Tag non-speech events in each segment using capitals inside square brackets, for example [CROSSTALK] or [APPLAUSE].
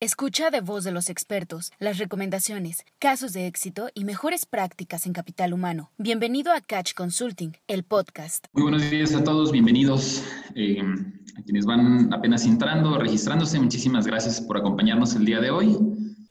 Escucha de voz de los expertos las recomendaciones, casos de éxito y mejores prácticas en capital humano. Bienvenido a Catch Consulting, el podcast. Muy buenos días a todos, bienvenidos eh, a quienes van apenas entrando, registrándose. Muchísimas gracias por acompañarnos el día de hoy.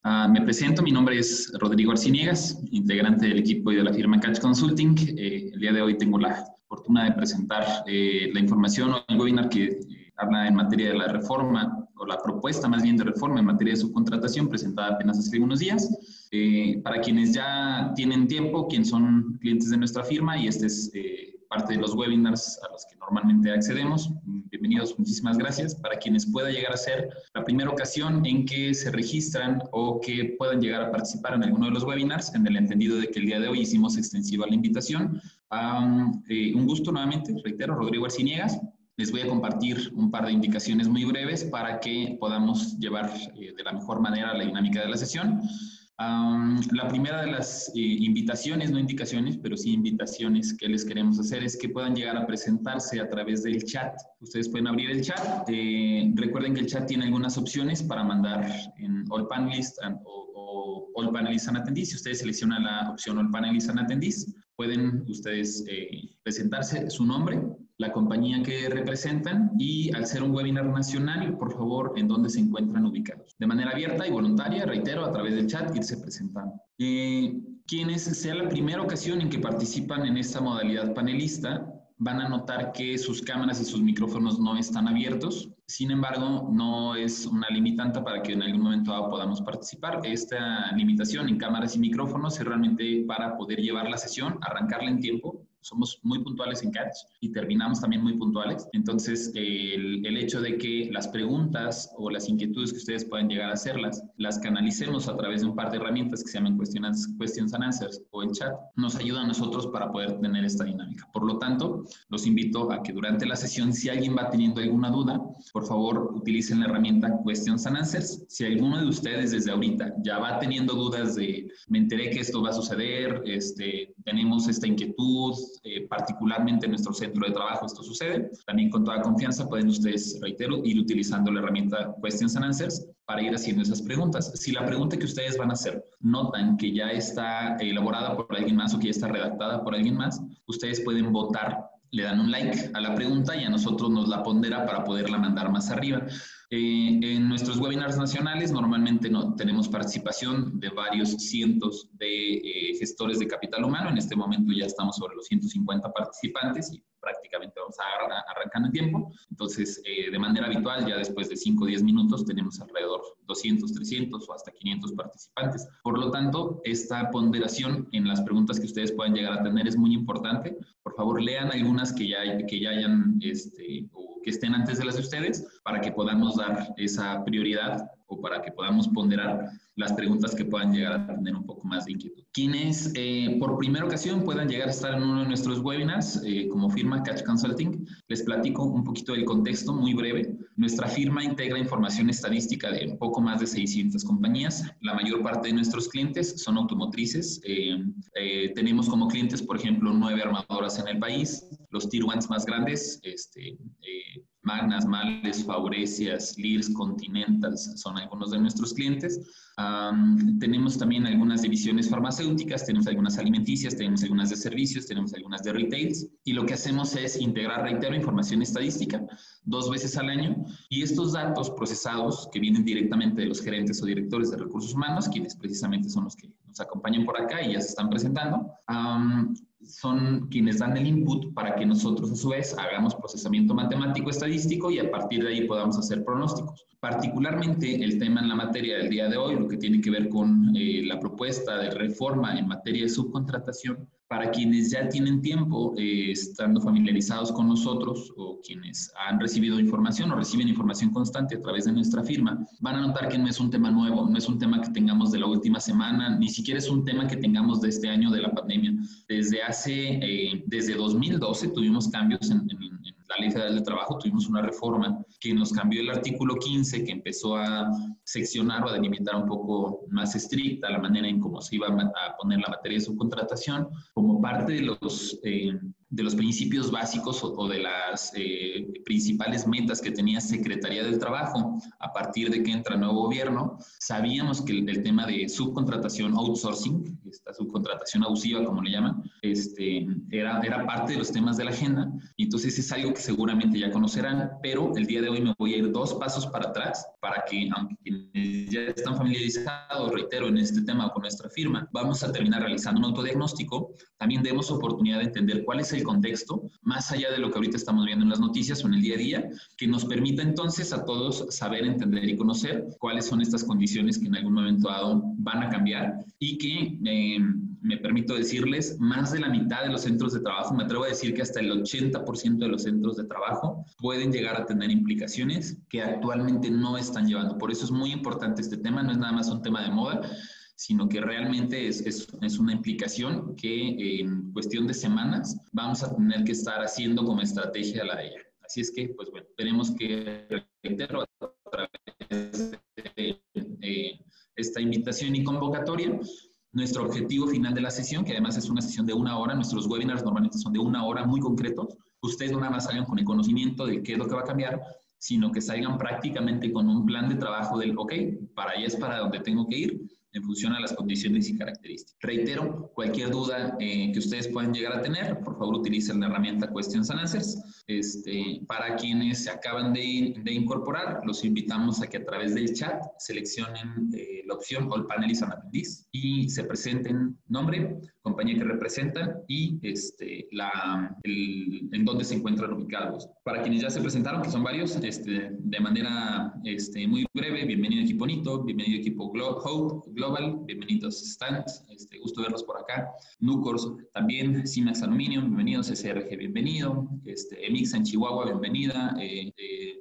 Ah, me presento, mi nombre es Rodrigo Arciniegas, integrante del equipo y de la firma Catch Consulting. Eh, el día de hoy tengo la fortuna de presentar eh, la información o el webinar que habla en materia de la reforma o la propuesta más bien de reforma en materia de subcontratación presentada apenas hace unos días. Eh, para quienes ya tienen tiempo, quienes son clientes de nuestra firma y este es eh, parte de los webinars a los que normalmente accedemos, bienvenidos, muchísimas gracias. Para quienes pueda llegar a ser la primera ocasión en que se registran o que puedan llegar a participar en alguno de los webinars, en el entendido de que el día de hoy hicimos extensiva la invitación. Eh, un gusto nuevamente, reitero, Rodrigo Arciniegas, les voy a compartir un par de indicaciones muy breves para que podamos llevar eh, de la mejor manera la dinámica de la sesión. la primera de las eh, invitaciones, no indicaciones, pero sí invitaciones que les queremos hacer es que puedan llegar a presentarse a través del chat. Ustedes pueden abrir el chat. Eh, recuerden que el chat tiene algunas opciones para mandar en All Panelists o, o, All Panelists and Attendees. Si ustedes seleccionan la opción All Panelists and Attendees, pueden ustedes presentarse su nombre, la compañía que representan y al ser un webinar nacional, por favor, en dónde se encuentran ubicados. De manera abierta y voluntaria, reitero, a través del chat, irse presentando. Eh, quienes sea la primera ocasión en que participan en esta modalidad panelista, van a notar que sus cámaras y sus micrófonos no están abiertos. Sin embargo, no es una limitante para que en algún momento podamos participar. Esta limitación en cámaras y micrófonos es realmente para poder llevar la sesión, arrancarla en tiempo somos muy puntuales en Catch y terminamos también muy puntuales. Entonces, el, el, hecho de que las preguntas o las inquietudes que ustedes puedan llegar a hacerlas, las canalicemos a través de un par de herramientas que se llaman Questions, questions and Answers o el chat, nos ayuda a nosotros para poder tener esta dinámica. Por lo tanto, los invito a que durante la sesión, si alguien va teniendo alguna duda, por favor, utilicen la herramienta Questions and Answers. Si alguno de ustedes desde ahorita ya va teniendo dudas de, me enteré que esto va a suceder, este, tenemos esta inquietud, eh, particularmente en nuestro centro de trabajo esto sucede. También con toda confianza pueden ustedes, reitero, ir utilizando la herramienta Questions and Answers para ir haciendo esas preguntas. Si la pregunta que ustedes van a hacer notan que ya está elaborada por alguien más o que ya está redactada por alguien más, ustedes pueden votar le dan un like a la pregunta y a nosotros nos la pondera para poderla mandar más arriba. Eh, en nuestros webinars nacionales normalmente no, tenemos participación de varios cientos de eh, gestores de capital humano. En este momento ya estamos sobre los 150 participantes y prácticamente vamos a arrancando en tiempo. Entonces, eh, de manera habitual, ya después de 5 o 10 minutos, tenemos alrededor 200, 300 o hasta 500 participantes. Por lo tanto, esta ponderación en las preguntas que ustedes puedan llegar a tener es muy importante. Por favor, lean algunas que ya, que ya hayan este, que estén antes de las de ustedes para que podamos dar esa prioridad o para que podamos ponderar las preguntas que puedan llegar a tener un poco más de inquietud. Quienes eh, por primera ocasión puedan llegar a estar en uno de nuestros webinars eh, como firma Catch Consulting, les platico un poquito del contexto muy breve. Nuestra firma integra información estadística de un poco más de 600 compañías. La mayor parte de nuestros clientes son automotrices. Eh, tenemos como clientes, por ejemplo, nueve armadoras en el país, los tier ones más grandes, este, Magnas, Males, Faurecias, Lears, Continentals son algunos de nuestros clientes. tenemos también algunas divisiones farmacéuticas, tenemos algunas alimenticias, tenemos algunas de servicios, tenemos algunas de retails y lo que hacemos es integrar, reitero, información estadística dos veces al año y estos datos procesados que vienen directamente de los gerentes o directores de recursos humanos, quienes precisamente son los que nos acompañan por acá y ya se están presentando, son quienes dan el input para que nosotros a su vez hagamos procesamiento matemático estadístico y a partir de ahí podamos hacer pronósticos. Particularmente el tema en la materia del día de hoy, lo que tiene que ver con eh, la propuesta de reforma en materia de subcontratación, para quienes ya tienen tiempo eh, estando familiarizados con nosotros o quienes han recibido información o reciben información constante a través de nuestra firma, van a notar que no es un tema nuevo, no es un tema que tengamos de la última semana, ni siquiera es un tema que tengamos de este año de la pandemia. Desde hace, eh, desde 2012 tuvimos cambios en, en, en la Ley Federal de Trabajo, tuvimos una reforma que nos cambió el artículo 15, que empezó a seccionar o a delimitar un poco más estricta la manera en cómo se iba a poner la materia de subcontratación. Como parte de los, eh, de los principios básicos o, de las eh, principales metas que tenía Secretaría del Trabajo a partir de que entra nuevo gobierno. Sabíamos que el, tema de subcontratación, outsourcing, esta subcontratación abusiva, como le llaman, este, era, era parte de los temas de la agenda. Y entonces es algo que seguramente ya conocerán, pero el día de hoy me voy a ir dos pasos para atrás para que, aunque quienes ya están familiarizados, reitero, en este tema con nuestra firma, vamos a terminar realizando un autodiagnóstico. También demos oportunidad de entender cuál es contexto, más allá de lo que ahorita estamos viendo en las noticias o en el día a día, que nos permita entonces a todos saber, entender y conocer cuáles son estas condiciones que en algún momento dado van a cambiar y que, eh, me permito decirles, más de la mitad de los centros de trabajo, me atrevo a decir que hasta el 80% de los centros de trabajo pueden llegar a tener implicaciones que actualmente no están llevando. Por eso es muy importante este tema, no es nada más un tema de moda, sino que realmente es, es, es, una implicación que en cuestión de semanas vamos a tener que estar haciendo como estrategia la de ella. Así es que, pues bueno, tenemos que reitero a través de eh, esta invitación y convocatoria. Nuestro objetivo final de la sesión, que además es una sesión de una hora, nuestros webinars normalmente son de una hora muy concretos. Ustedes no nada más salgan con el conocimiento de qué es lo que va a cambiar, sino que salgan prácticamente con un plan de trabajo del, ok, para allá es para donde tengo que ir en función a las condiciones y características. Reitero, cualquier duda eh, que ustedes puedan llegar a tener, por favor utilicen la herramienta Questions and Answers. Este, para quienes se acaban de, de, incorporar, los invitamos a que a través del chat seleccionen eh, la opción All Panelists and Attendees y se presenten nombre, compañía que representan y este, la, el, en dónde se encuentran ubicados. Para quienes ya se presentaron, que son varios, este, de manera este, muy breve, bienvenido equipo NITO, bienvenido equipo Glo Hope Global, bienvenidos Stands, este, gusto verlos por acá. Nucors también, Simax Aluminium, bienvenidos, SRG, bienvenido, este, Emixa en Chihuahua, bienvenida, eh, eh,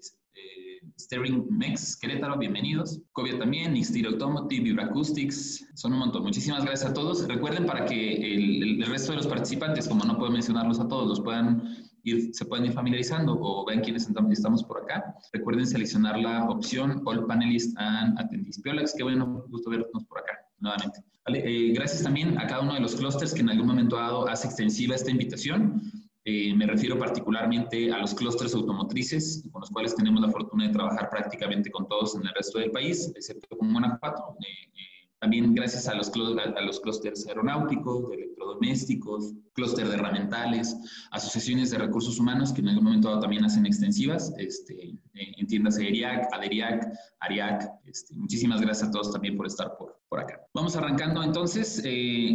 Sterling Mex, Querétaro, bienvenidos. Covia también, Nixtir Automotive, Vibracoustics, son un montón. Muchísimas gracias a todos. Recuerden para que el, el, resto de los participantes, como no puedo mencionarlos a todos, los puedan ir, se puedan ir familiarizando o vean quiénes estamos por acá. Recuerden seleccionar la opción All Panelists and Attendees. Piolax, qué bueno, gusto vernos por acá nuevamente. Vale, eh, gracias también a cada uno de los clústeres que en algún momento dado hace extensiva esta invitación. Eh, me refiero particularmente a los clústeres automotrices, con los cuales tenemos la fortuna de trabajar prácticamente con todos en el resto del país, excepto con Guanajuato. Eh, eh, también gracias a los, a los clústeres aeronáuticos, de electrodomésticos, clúster de herramientales, asociaciones de recursos humanos que en algún momento también hacen extensivas, este, en tiendas ERIAC, ADERIAC, ARIAC. Este, muchísimas gracias a todos también por estar por, por acá. Vamos arrancando entonces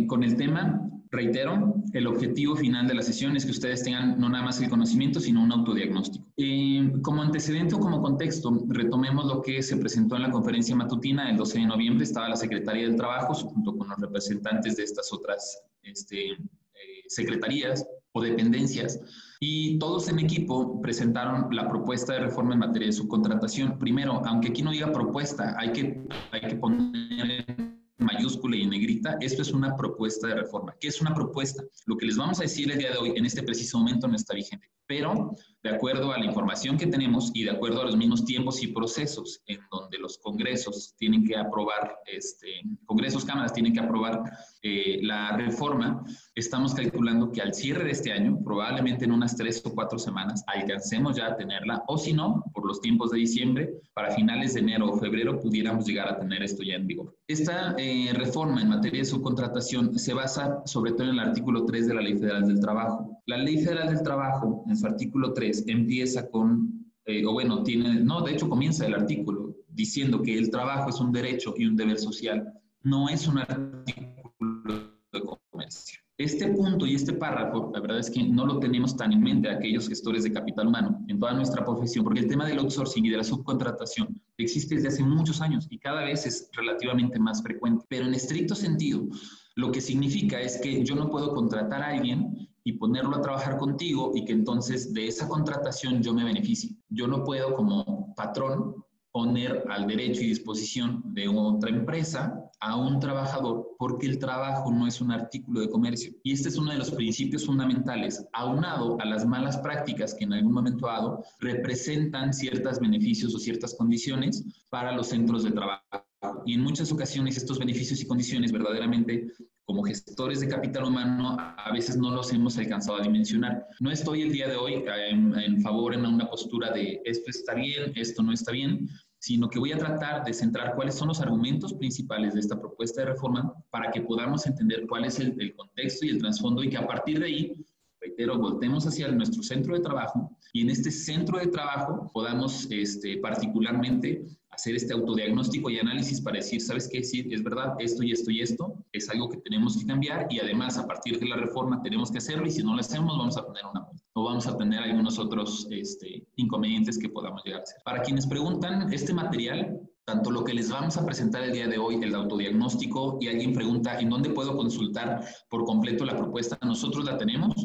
con el tema Reitero, el objetivo final de la sesión es que ustedes tengan no nada más el conocimiento, sino un autodiagnóstico. Eh, como antecedente o como contexto, retomemos lo que se presentó en la conferencia matutina el 12 de noviembre. Estaba la Secretaría del Trabajo junto con los representantes de estas otras este, eh, secretarías o dependencias y todos en equipo presentaron la propuesta de reforma en materia de subcontratación. Primero, aunque aquí no diga propuesta, hay que, hay que poner mayúscula y en negrita, esto es una propuesta de reforma. ¿Qué es una propuesta? Lo que les vamos a decir el día de hoy, en este preciso momento, no está vigente, pero de acuerdo a la información que tenemos y de acuerdo a los mismos tiempos y procesos en donde los congresos tienen que aprobar, este, congresos, cámaras tienen que aprobar eh, la reforma, estamos calculando que al cierre de este año, probablemente en unas tres o cuatro semanas, alcancemos ya a tenerla, o si no, por los tiempos de diciembre, para finales de enero o febrero pudiéramos llegar a tener esto ya en vigor. Esta eh, reforma en materia de subcontratación se basa sobre todo en el artículo 3 de la Ley Federal del Trabajo. La Ley Federal del Trabajo, en su artículo 3, empieza con, eh, o bueno, tiene, no, de hecho comienza el artículo diciendo que el trabajo es un derecho y un deber social, no es un artículo de comercio. Este punto y este párrafo, la verdad es que no lo tenemos tan en mente aquellos gestores de capital humano en toda nuestra profesión, porque el tema del outsourcing y de la subcontratación existe desde hace muchos años y cada vez es relativamente más frecuente. Pero en estricto sentido, lo que significa es que yo no puedo contratar a alguien y ponerlo a trabajar contigo y que entonces de esa contratación yo me beneficie. Yo no puedo como patrón poner al derecho y disposición de otra empresa a un trabajador porque el trabajo no es un artículo de comercio. Y este es uno de los principios fundamentales, aunado a las malas prácticas que en algún momento dado representan ciertos beneficios o ciertas condiciones para los centros de trabajo. Y en muchas ocasiones estos beneficios y condiciones verdaderamente como gestores de capital humano a veces no los hemos alcanzado a dimensionar. No estoy el día de hoy en, en favor en una postura de esto está bien, esto no está bien, sino que voy a tratar de centrar cuáles son los argumentos principales de esta propuesta de reforma para que podamos entender cuál es el, contexto y el trasfondo y que a partir de ahí reitero, voltemos hacia nuestro centro de trabajo y en este centro de trabajo podamos este, particularmente hacer este autodiagnóstico y análisis para decir, ¿sabes qué? Sí, es verdad, esto y esto y esto es algo que tenemos que cambiar y además a partir de la reforma tenemos que hacerlo y si no lo hacemos vamos a tener una o vamos a tener algunos otros este, inconvenientes que podamos llegar a hacer. Para quienes preguntan, este material, tanto lo que les vamos a presentar el día de hoy, el autodiagnóstico, y alguien pregunta, ¿en dónde puedo consultar por completo la propuesta? Nosotros la tenemos.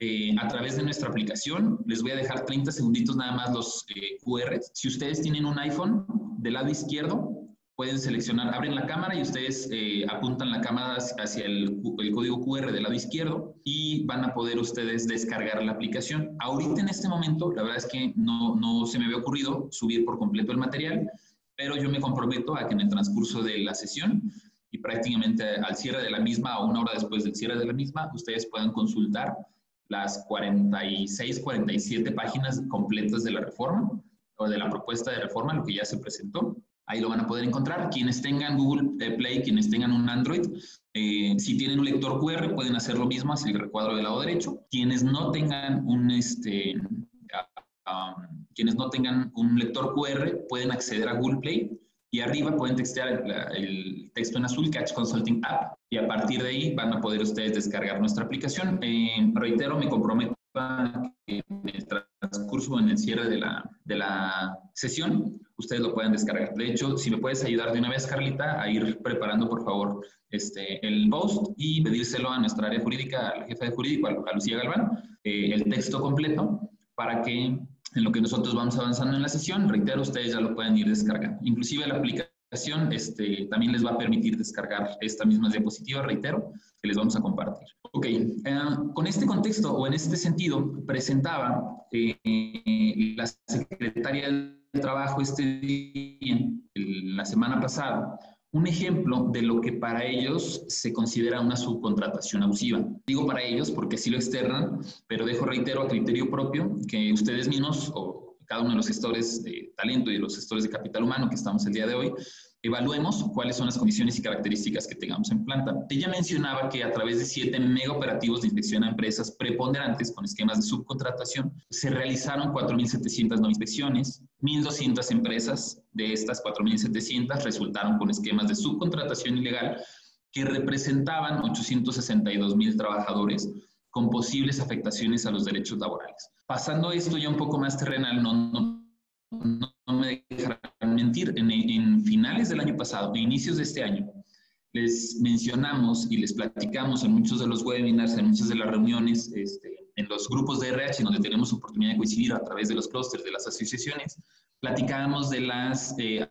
Eh, a través de nuestra aplicación. Les voy a dejar 30 segunditos nada más los eh, QRs. Si ustedes tienen un iPhone, del lado izquierdo pueden seleccionar, abren la cámara y ustedes eh, apuntan la cámara hacia el, el, código QR del lado izquierdo y van a poder ustedes descargar la aplicación. Ahorita en este momento, la verdad es que no, no se me había ocurrido subir por completo el material, pero yo me comprometo a que en el transcurso de la sesión y prácticamente al cierre de la misma o una hora después del cierre de la misma, ustedes puedan consultar las 46, 47 páginas completas de la reforma o de la propuesta de reforma, lo que ya se presentó. Ahí lo van a poder encontrar. Quienes tengan Google Play, quienes tengan un Android, eh, si tienen un lector QR, pueden hacer lo mismo hacia el recuadro del lado derecho. Quienes no tengan un, este, um, quienes no tengan un lector QR, pueden acceder a Google Play y arriba pueden textear el, texto en azul, Catch Consulting App, y a partir de ahí van a poder ustedes descargar nuestra aplicación. Eh, reitero, me comprometo a que en el transcurso, en el cierre de la, de la sesión, ustedes lo puedan descargar. De hecho, si me puedes ayudar de una vez, Carlita, a ir preparando, por favor, este, el post y pedírselo a nuestra área jurídica, al jefe de jurídico, a, Lucía Galván, eh, el texto completo, para que en lo que nosotros vamos avanzando en la sesión, reitero, ustedes ya lo pueden ir descargando. Inclusive la aplicación este, también les va a permitir descargar esta misma diapositiva, reitero, que les vamos a compartir. Ok, eh, con este contexto o en este sentido, presentaba eh, la secretaria del Trabajo este día, la semana pasada, un ejemplo de lo que para ellos se considera una subcontratación abusiva. Digo para ellos porque sí lo externan, pero dejo, reitero, a criterio propio que ustedes mismos o cada uno de los gestores de talento y los gestores de capital humano que estamos el día de hoy, evaluemos cuáles son las condiciones y características que tengamos en planta. Ella mencionaba que a través de siete mega operativos de inspección a empresas preponderantes con esquemas de subcontratación, se realizaron 4.709 inspecciones, 1.200 empresas de estas 4.700 resultaron con esquemas de subcontratación ilegal que representaban 862.000 trabajadores con posibles afectaciones a los derechos laborales. Pasando esto ya un poco más terrenal, no, no, no me dejarán mentir, en, finales del año pasado, inicios de este año, les mencionamos y les platicamos en muchos de los webinars, en muchas de las reuniones, este, en los grupos de RH donde tenemos oportunidad de coincidir a través de los clústeres de las asociaciones, platicábamos de las eh,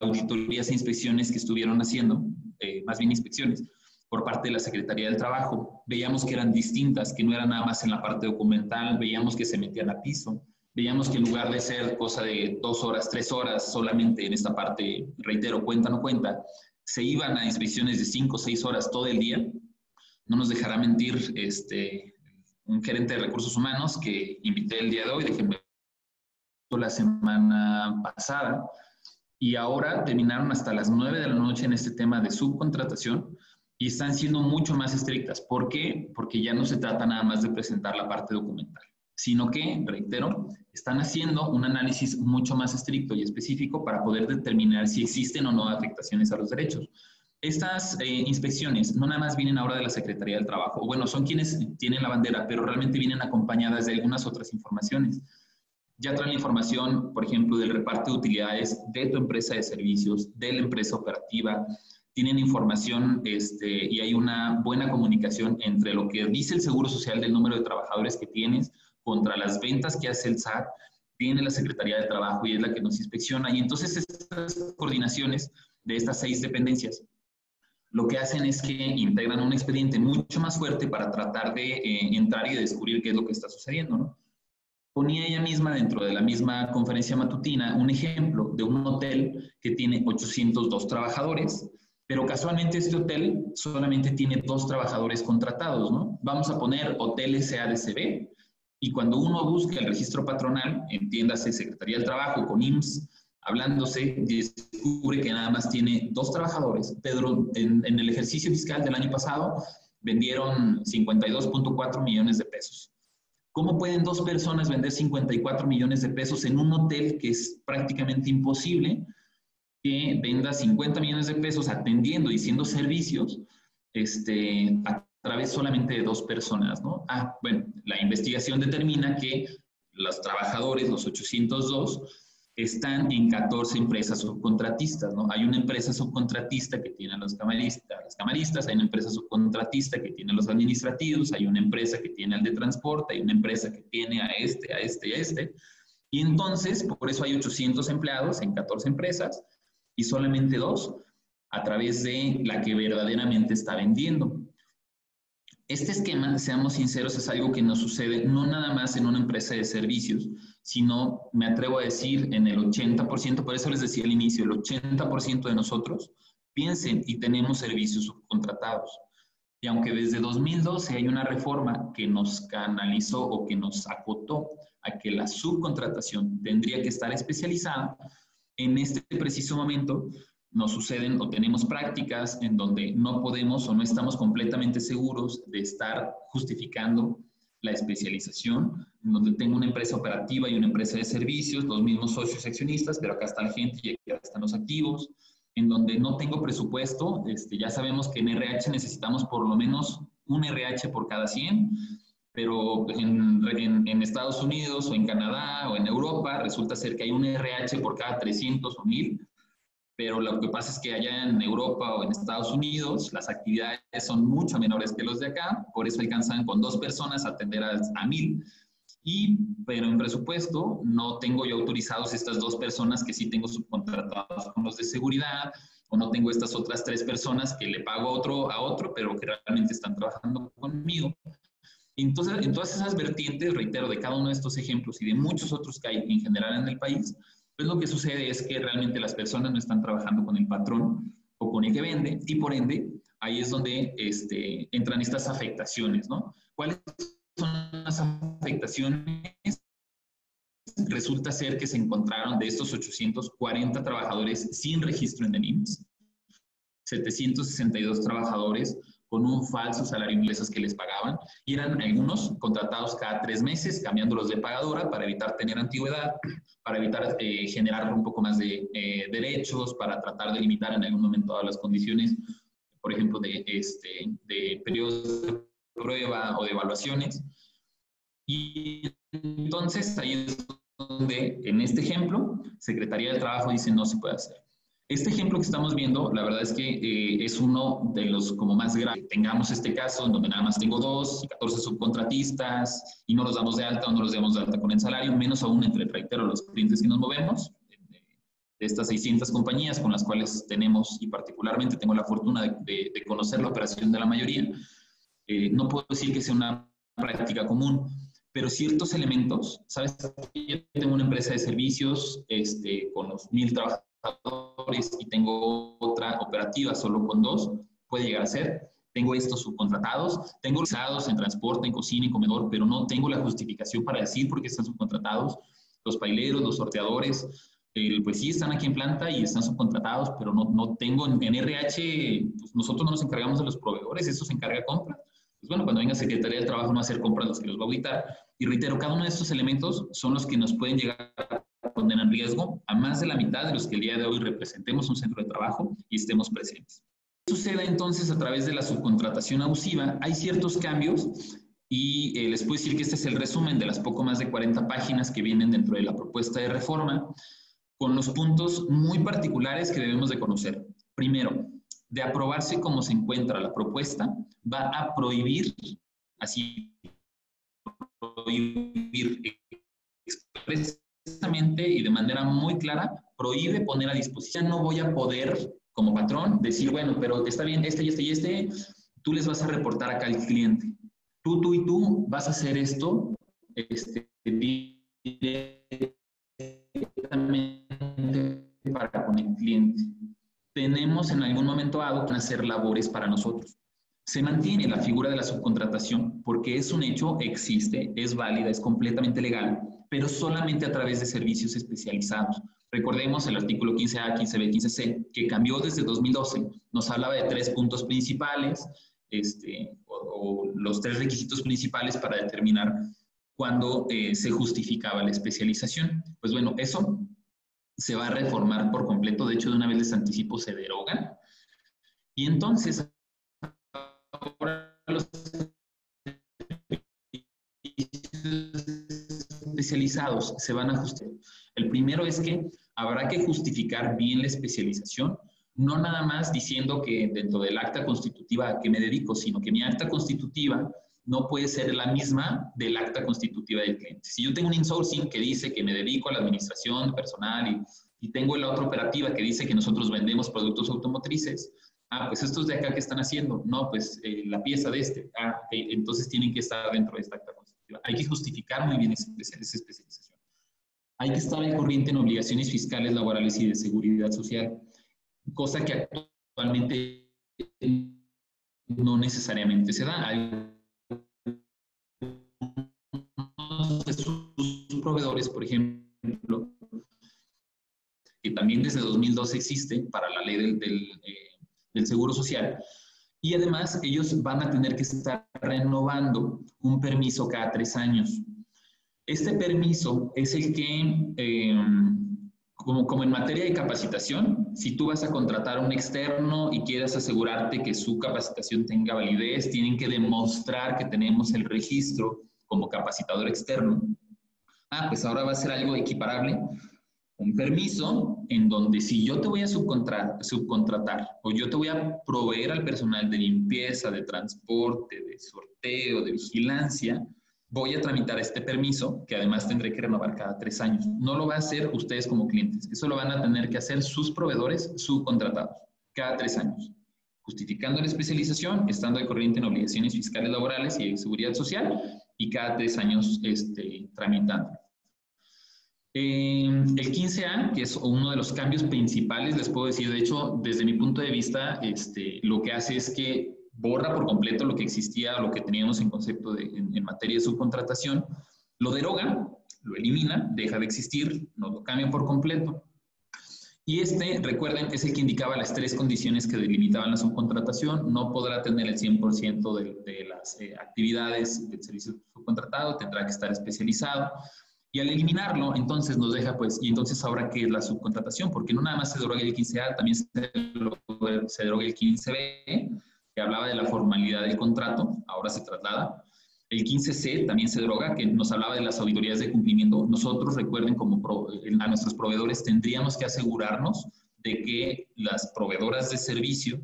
auditorías e inspecciones que estuvieron haciendo, eh, más bien inspecciones, por parte de la Secretaría del Trabajo. Veíamos que eran distintas, que no eran nada más en la parte documental, veíamos que se metían a piso, veíamos que en lugar de ser cosa de dos horas, tres horas solamente en esta parte, reitero, cuenta no cuenta, se iban a inspecciones de cinco o seis horas todo el día. No nos dejará mentir este, un gerente de recursos humanos que invité el día de hoy, dejé la semana pasada, y ahora terminaron hasta las nueve de la noche en este tema de subcontratación y están siendo mucho más estrictas. ¿Por qué? Porque ya no se trata nada más de presentar la parte documental sino que, reitero, están haciendo un análisis mucho más estricto y específico para poder determinar si existen o no afectaciones a los derechos. Estas eh, inspecciones no nada más vienen ahora de la Secretaría del Trabajo, bueno, son quienes tienen la bandera, pero realmente vienen acompañadas de algunas otras informaciones. Ya traen la información, por ejemplo, del reparto de utilidades de tu empresa de servicios, de la empresa operativa, tienen información este, y hay una buena comunicación entre lo que dice el Seguro Social del número de trabajadores que tienes, contra las ventas que hace el SAT, viene la Secretaría de Trabajo y es la que nos inspecciona. Y entonces estas coordinaciones de estas seis dependencias lo que hacen es que integran un expediente mucho más fuerte para tratar de eh, entrar y descubrir qué es lo que está sucediendo. ¿no? Ponía ella misma dentro de la misma conferencia matutina un ejemplo de un hotel que tiene 802 trabajadores Pero casualmente este hotel solamente tiene dos trabajadores contratados, ¿no? Vamos a poner hotel SADCB y cuando uno busca el registro patronal, entiéndase Secretaría del Trabajo con IMSS, hablándose, descubre que nada más tiene dos trabajadores. Pedro, en, en el ejercicio fiscal del año pasado, vendieron 52.4 millones de pesos. ¿Cómo pueden dos personas vender 54 millones de pesos en un hotel que es prácticamente imposible que venda 50 millones de pesos atendiendo y siendo servicios este, a través solamente de dos personas? ¿no? Ah, bueno, la investigación determina que los trabajadores, los 802, están en 14 empresas subcontratistas, ¿no? Hay una empresa subcontratista que tiene a los camaristas, las camaristas, hay una empresa subcontratista que tiene a los administrativos, hay una empresa que tiene al de transporte, hay una empresa que tiene a este, a este y a este. Y entonces, por eso hay 800 empleados en 14 empresas y solamente dos a través de la que verdaderamente está vendiendo. Este esquema, seamos sinceros, es algo que nos sucede no nada más en una empresa de servicios, sino, me atrevo a decir, en el 80%, por eso les decía al inicio, el 80% de nosotros piensen y tenemos servicios subcontratados. Y aunque desde 2012 hay una reforma que nos canalizó o que nos acotó a que la subcontratación tendría que estar especializada, en este preciso momento nos suceden o tenemos prácticas en donde no podemos o no estamos completamente seguros de estar justificando la especialización, en donde tengo una empresa operativa y una empresa de servicios, los mismos socios accionistas, pero acá está la gente y acá están los activos, en donde no tengo presupuesto, este, ya sabemos que en RH necesitamos por lo menos un RH por cada 100, pero en, en, en, Estados Unidos o en Canadá o en Europa resulta ser que hay un RH por cada 300 o 1000 pero lo que pasa es que allá en Europa o en Estados Unidos las actividades son mucho menores que los de acá, por eso alcanzan con dos personas a atender a, mil. Y, pero en presupuesto no tengo yo autorizados estas dos personas que sí tengo subcontratados con los de seguridad, o no tengo estas otras tres personas que le pago a otro, a otro, pero que realmente están trabajando conmigo. Entonces, en todas esas vertientes, reitero, de cada uno de estos ejemplos y de muchos otros que hay en general en el país, pues lo que sucede es que realmente las personas no están trabajando con el patrón o con el que vende y por ende ahí es donde este, entran estas afectaciones, ¿no? ¿Cuáles son las afectaciones? Resulta ser que se encontraron de estos 840 trabajadores sin registro en el IMSS, 762 trabajadores con un falso salario inglés que les pagaban y eran algunos contratados cada tres meses, cambiándolos de pagadora para evitar tener antigüedad, para evitar eh, generar un poco más de eh, derechos, para tratar de limitar en algún momento todas las condiciones, por ejemplo, de, este, de periodos de prueba o de evaluaciones. Y entonces ahí es donde, en este ejemplo, Secretaría del Trabajo dice no se puede hacer. Este ejemplo que estamos viendo, la verdad es que eh, es uno de los como más graves. Tengamos este caso en donde nada más tengo dos, 14 subcontratistas y no los damos de alta o no los damos de alta con el salario, menos aún entre, reitero, los clientes que nos movemos, de, estas 600 compañías con las cuales tenemos, y particularmente tengo la fortuna de, conocer la operación de la mayoría, eh, no puedo decir que sea una práctica común, pero ciertos elementos, ¿sabes? Yo tengo una empresa de servicios este, con los mil trabajadores y tengo otra operativa solo con dos, puede llegar a ser. Tengo estos subcontratados, tengo utilizados en transporte, en cocina, en comedor, pero no tengo la justificación para decir por qué están subcontratados. Los paileros, los sorteadores, pues sí están aquí en planta y están subcontratados, pero no, no tengo en, RH, pues nosotros no nos encargamos de los proveedores, eso se encarga compra. Pues bueno, cuando venga Secretaría del Trabajo no va a hacer compras los que los va a auditar. Y reitero, cada uno de estos elementos son los que nos pueden llegar poner en riesgo a más de la mitad de los que el día de hoy representemos un centro de trabajo y estemos presentes. ¿Qué sucede entonces a través de la subcontratación abusiva? Hay ciertos cambios y eh, les puedo decir que este es el resumen de las poco más de 40 páginas que vienen dentro de la propuesta de reforma con los puntos muy particulares que debemos de conocer. Primero, de aprobarse como se encuentra la propuesta, va a prohibir, así, prohibir y de manera muy clara prohíbe poner a disposición. No voy a poder, como patrón, decir, bueno, pero está bien, este y este y este, tú les vas a reportar acá al cliente. Tú, tú y tú vas a hacer esto este, directamente para con el cliente. tenemos en algún momento dado que hacer labores para nosotros. Se mantiene la figura de la subcontratación porque es un hecho, existe, es válida, es completamente legal, pero solamente a través de servicios especializados. Recordemos el artículo 15A, 15B, 15C, que cambió desde 2012. Nos hablaba de tres puntos principales, este, o, los tres requisitos principales para determinar cuándo eh, se justificaba la especialización. Pues bueno, eso se va a reformar por completo. De hecho, de una vez les anticipo, se derogan. Y entonces, ahora los especializados se van a ajustar. El primero es que habrá que justificar bien la especialización, no nada más diciendo que dentro del acta constitutiva a que me dedico, sino que mi acta constitutiva no puede ser la misma del acta constitutiva del cliente. Si yo tengo un insourcing que dice que me dedico a la administración personal y, y tengo la otra operativa que dice que nosotros vendemos productos automotrices, ah, pues estos de acá que están haciendo, no, pues eh, la pieza de este, ah, entonces tienen que estar dentro de esta acta Hay que justificar muy bien esa, especialización. Hay que estar al corriente en obligaciones fiscales, laborales y de seguridad social, cosa que actualmente no necesariamente se da. Hay de sus proveedores, por ejemplo, que también desde 2012 existe para la ley del, eh, del, Seguro Social, y además ellos van a tener que estar renovando un permiso cada tres años. Este permiso es el que, eh, como, como en materia de capacitación, si tú vas a contratar a un externo y quieres asegurarte que su capacitación tenga validez, tienen que demostrar que tenemos el registro como capacitador externo. Ah, pues ahora va a ser algo equiparable. Un permiso en donde si yo te voy a subcontratar, o yo te voy a proveer al personal de limpieza, de transporte, de sorteo, de vigilancia, voy a tramitar este permiso que además tendré que renovar cada tres años. No lo va a hacer ustedes como clientes, eso lo van a tener que hacer sus proveedores subcontratados cada tres años justificando la especialización, estando de corriente en obligaciones fiscales laborales y de seguridad social, y cada tres años este, tramitando. Eh, el 15A, que es uno de los cambios principales, les puedo decir, de hecho, desde mi punto de vista, este, lo que hace es que borra por completo lo que existía, lo que teníamos en concepto de, en, materia de subcontratación, lo deroga, lo elimina, deja de existir, no lo cambia por completo. Y este, recuerden, es el que indicaba las tres condiciones que delimitaban la subcontratación. No podrá tener el 100% de, de, las eh, actividades del servicio subcontratado, tendrá que estar especializado. Y al eliminarlo, entonces nos deja, pues, y entonces ahora qué es la subcontratación, porque no nada más se deroga el 15A, también se, deroga el 15B, que hablaba de la formalidad del contrato, ahora se traslada. El 15C también se deroga, que nos hablaba de las auditorías de cumplimiento. Nosotros, recuerden, como a nuestros proveedores, tendríamos que asegurarnos de que las proveedoras de servicio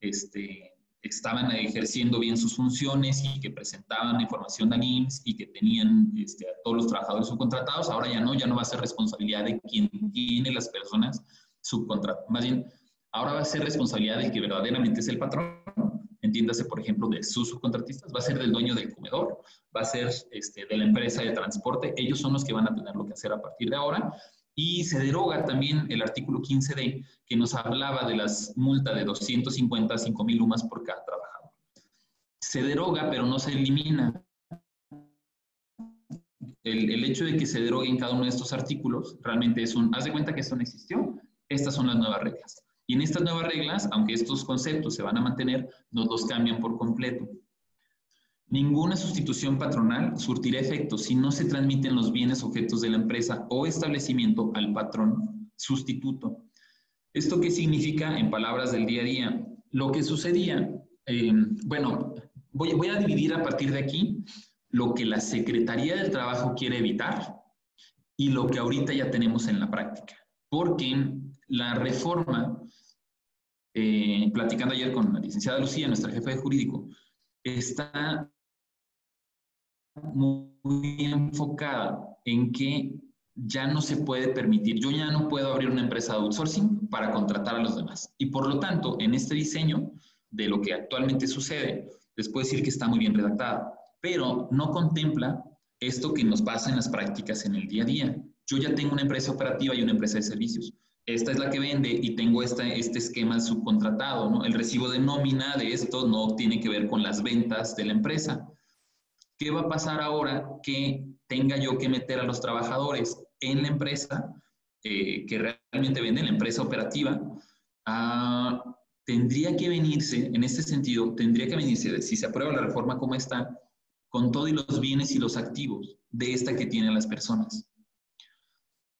este, estaban ejerciendo bien sus funciones y que presentaban información a NIMS y que tenían este, a todos los trabajadores subcontratados. Ahora ya no, ya no va a ser responsabilidad de quien tiene las personas subcontratadas. Más bien, ahora va a ser responsabilidad del que verdaderamente es el patrón entiéndase, por ejemplo, de sus subcontratistas, va a ser del dueño del comedor, va a ser este, de la empresa de transporte, ellos son los que van a tener lo que hacer a partir de ahora. Y se deroga también el artículo 15D, que nos hablaba de las multas de 250 a 5 mil UMAS por cada trabajador. Se deroga, pero no se elimina. El, el, hecho de que se deroguen cada uno de estos artículos realmente es un, haz de cuenta que esto no existió, estas son las nuevas reglas. Y en estas nuevas reglas, aunque estos conceptos se van a mantener, no los cambian por completo. Ninguna sustitución patronal surtirá efecto si no se transmiten los bienes objetos de la empresa o establecimiento al patrón sustituto. ¿Esto qué significa en palabras del día a día? Lo que sucedía, eh, bueno, voy, voy a dividir a partir de aquí lo que la Secretaría del Trabajo quiere evitar y lo que ahorita ya tenemos en la práctica. Porque la reforma, eh, platicando ayer con la licenciada Lucía, nuestra jefa de jurídico, está muy enfocada en que ya no se puede permitir, yo ya no puedo abrir una empresa de outsourcing para contratar a los demás. Y por lo tanto, en este diseño de lo que actualmente sucede, les puedo decir que está muy bien redactada, pero no contempla esto que nos pasa en las prácticas en el día a día. Yo ya tengo una empresa operativa y una empresa de servicios esta es la que vende y tengo este, este esquema subcontratado, ¿no? El recibo de nómina de esto no tiene que ver con las ventas de la empresa. ¿Qué va a pasar ahora que tenga yo que meter a los trabajadores en la empresa, eh, que realmente vende la empresa operativa? Ah, tendría que venirse, en este sentido, tendría que venirse, si se aprueba la reforma como está, con todos los bienes y los activos de esta que tienen las personas.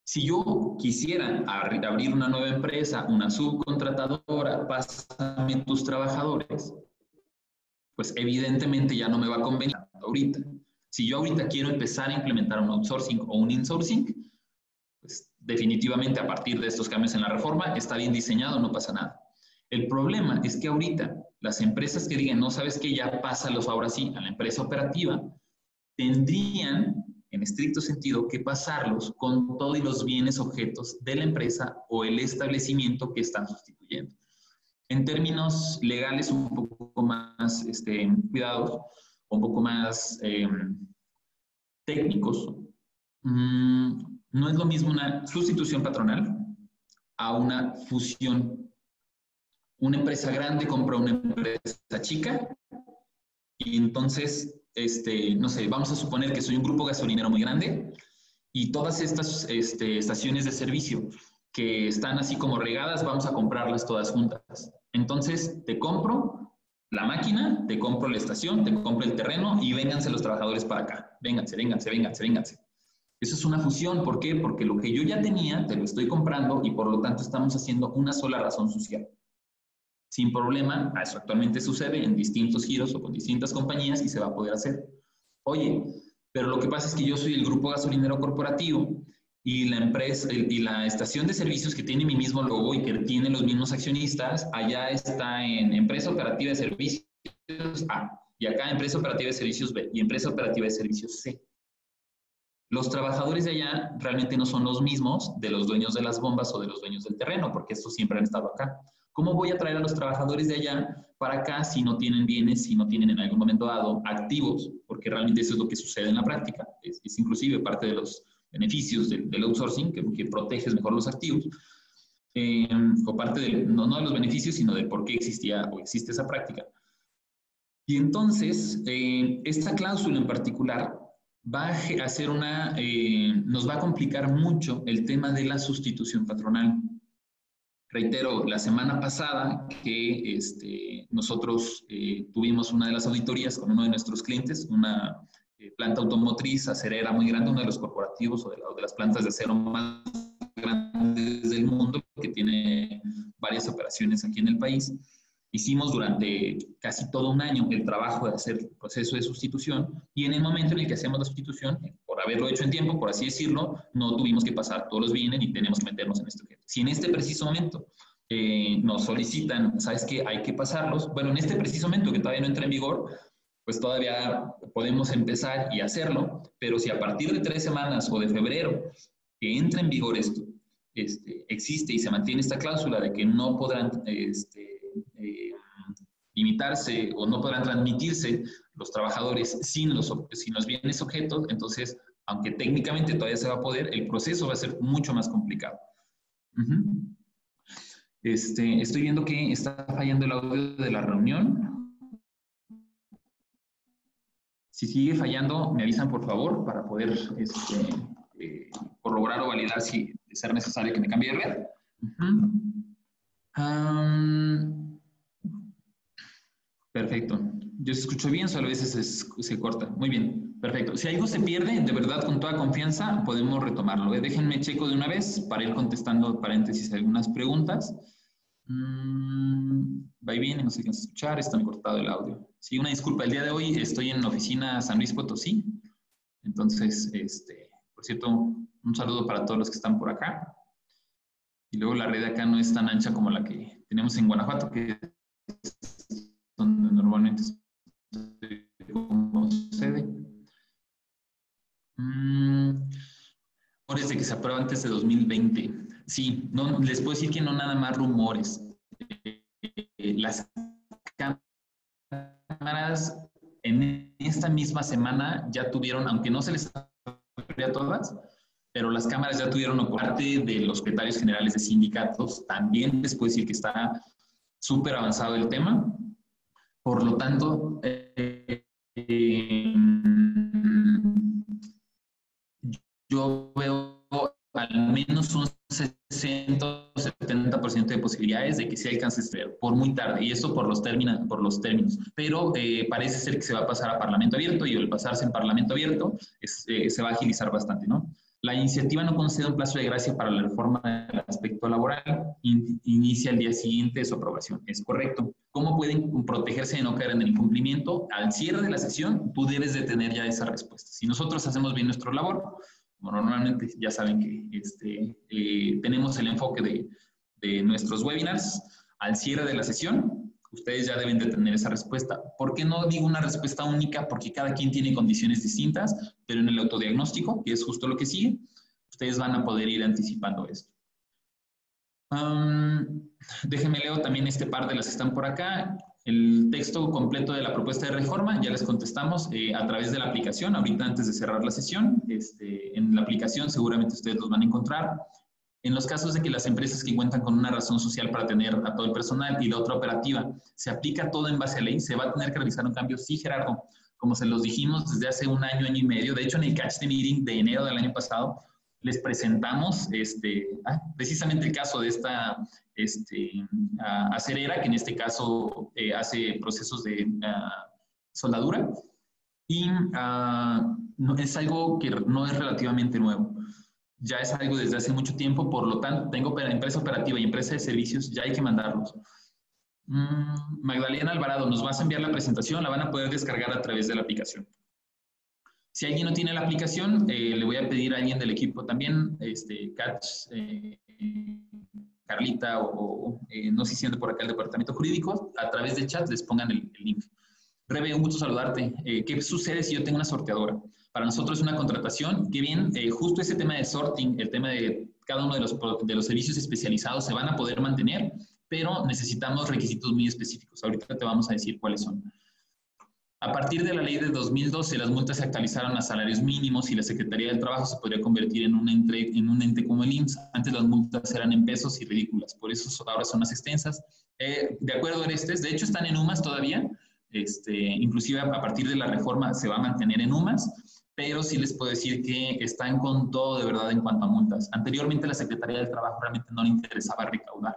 Si yo quisiera abrir una nueva empresa, una subcontratadora, pásame tus trabajadores, pues evidentemente ya no me va a convenir ahorita. Si yo ahorita quiero empezar a implementar un outsourcing o un insourcing, pues definitivamente a partir de estos cambios en la reforma está bien diseñado, no pasa nada. El problema es que ahorita las empresas que digan, no sabes que ya pásalos ahora sí a la empresa operativa, tendrían en estricto sentido, que pasarlos con todos los bienes objetos de la empresa o el establecimiento que están sustituyendo. En términos legales, un poco más este, cuidados, un poco más eh, técnicos, mm, no es lo mismo una sustitución patronal a una fusión. Una empresa grande compra una empresa chica y entonces este, no sé, vamos a suponer que soy un grupo gasolinero muy grande y todas estas este, estaciones de servicio que están así como regadas, vamos a comprarlas todas juntas. Entonces, te compro la máquina, te compro la estación, te compro el terreno y vénganse los trabajadores para acá. Vénganse, vénganse, vénganse, vénganse. Eso es una fusión. ¿Por qué? Porque lo que yo ya tenía, te lo estoy comprando y por lo tanto estamos haciendo una sola razón social sin problema. Eso actualmente sucede en distintos giros o con distintas compañías y se va a poder hacer. Oye, pero lo que pasa es que yo soy el grupo gasolinero corporativo y la empresa y la estación de servicios que tiene mi mismo logo y que tiene los mismos accionistas, allá está en empresa operativa de servicios A y acá empresa operativa de servicios B y empresa operativa de servicios C. Los trabajadores de allá realmente no son los mismos de los dueños de las bombas o de los dueños del terreno, porque estos siempre han estado acá. ¿Cómo voy a traer a los trabajadores de allá para acá si no tienen bienes, si no tienen en algún momento dado activos? Porque realmente eso es lo que sucede en la práctica. Es, inclusive parte de los beneficios del, outsourcing, que, que, proteges mejor los activos. Eh, o parte de, no, no, de los beneficios, sino de por qué existía o existe esa práctica. Y entonces, eh, esta cláusula en particular va a hacer una, eh, nos va a complicar mucho el tema de la sustitución patronal. Reitero, la semana pasada que este, nosotros eh, tuvimos una de las auditorías con uno de nuestros clientes, una eh, planta automotriz acerera muy grande, uno de los corporativos o de, las plantas de acero más grandes del mundo, que tiene varias operaciones aquí en el país. Hicimos durante casi todo un año el trabajo de hacer el proceso de sustitución y en el momento en el que hacemos la sustitución, por haberlo hecho en tiempo, por así decirlo, no tuvimos que pasar todos los bienes y tenemos que meternos en objeto. Si en este preciso momento eh, nos solicitan, ¿sabes qué? Hay que pasarlos. Bueno, en este preciso momento que todavía no entra en vigor, pues todavía podemos empezar y hacerlo, pero si a partir de tres semanas o de febrero que entra en vigor esto, este, existe y se mantiene esta cláusula de que no podrán este, eh, limitarse o no podrán transmitirse los trabajadores sin los, bienes objetos, entonces, aunque técnicamente todavía se va a poder, el proceso va a ser mucho más complicado. este, estoy viendo que está fallando el audio de la reunión. Si sigue fallando, me avisan por favor para poder este, eh, corroborar o validar si es ser necesario que me cambie de red. Perfecto. Yo se escucho bien, solo a veces se, corta. Muy bien, perfecto. Si algo se pierde, de verdad, con toda confianza, podemos retomarlo. ¿eh? Déjenme checo de una vez para ir contestando paréntesis algunas preguntas. Mm, va y viene, no sé qué escuchar, está muy cortado el audio. Sí, una disculpa, el día de hoy estoy en la oficina San Luis Potosí. Entonces, este, por cierto, un saludo para todos los que están por acá. Y luego la red acá no es tan ancha como la que tenemos en Guanajuato, que es donde normalmente sucede. Mm, rumores de que se aprueba antes de 2020. Sí, les puedo decir que no nada más rumores. Eh, las cámaras en esta misma semana ya tuvieron, aunque no se les a todas, pero las cámaras ya tuvieron parte de los secretarios generales de sindicatos. También les puedo decir que está súper avanzado el tema. Por lo tanto, eh, yo veo al menos un 60 o 70% de posibilidades de que se alcance este por muy tarde, y esto por los, términos, por los términos. Pero eh, parece ser que se va a pasar a Parlamento abierto, y al pasarse en Parlamento abierto eh, se va a agilizar bastante, ¿no? La iniciativa no concede un plazo de gracia para la reforma del aspecto laboral, inicia el día siguiente de su aprobación. Es correcto. ¿Cómo pueden protegerse de no caer en el incumplimiento? Al cierre de la sesión, tú debes de tener ya esa respuesta. Si nosotros hacemos bien nuestro labor, normalmente ya saben que este, eh, tenemos el enfoque de, de, nuestros webinars. Al cierre de la sesión, ustedes ya deben de tener esa respuesta. ¿Por qué no digo una respuesta única? Porque cada quien tiene condiciones distintas, pero en el autodiagnóstico, que es justo lo que sigue, ustedes van a poder ir anticipando esto. déjenme leo también este par de las que están por acá. El texto completo de la propuesta de reforma ya les contestamos eh, a través de la aplicación, ahorita antes de cerrar la sesión. Este, en la aplicación seguramente ustedes los van a encontrar. En los casos de que las empresas que cuentan con una razón social para tener a todo el personal y la otra operativa, se aplica todo en base a ley, se va a tener que realizar un cambio. Sí, Gerardo, como se los dijimos desde hace un año, año y medio. De hecho, en el Catch the Meeting de enero del año pasado, les presentamos este, ah, precisamente el caso de esta este, acerera, que en este caso eh, hace procesos de ah, soldadura, y ah, no, es algo que no es relativamente nuevo. Ya es algo desde hace mucho tiempo, por lo tanto, tengo empresa operativa y empresa de servicios, ya hay que mandarlos. Mm, Magdalena Alvarado, nos vas a enviar la presentación, la van a poder descargar a través de la aplicación. Si alguien no tiene la aplicación, eh, le voy a pedir a alguien del equipo también, este, Catch, eh, Carlita o, eh, no sé si siendo por acá el departamento jurídico, a través del chat les pongan el, link. Rebe, un gusto saludarte. ¿Qué sucede si yo tengo una sorteadora? Para nosotros es una contratación. Qué bien, justo ese tema de sorting, el tema de cada uno de los, de los servicios especializados se van a poder mantener, pero necesitamos requisitos muy específicos. Ahorita te vamos a decir cuáles son. A partir de la ley de 2012, las multas se actualizaron a salarios mínimos y la Secretaría del Trabajo se podría convertir en un, ente, como el IMSS. Antes las multas eran en pesos y ridículas, por eso ahora son más extensas. Eh, de acuerdo, Orestes, de hecho están en UMAS todavía, este, inclusive a partir de la reforma se va a mantener en UMAS, pero sí les puedo decir que están con todo de verdad en cuanto a multas. Anteriormente la Secretaría del Trabajo realmente no le interesaba recaudar.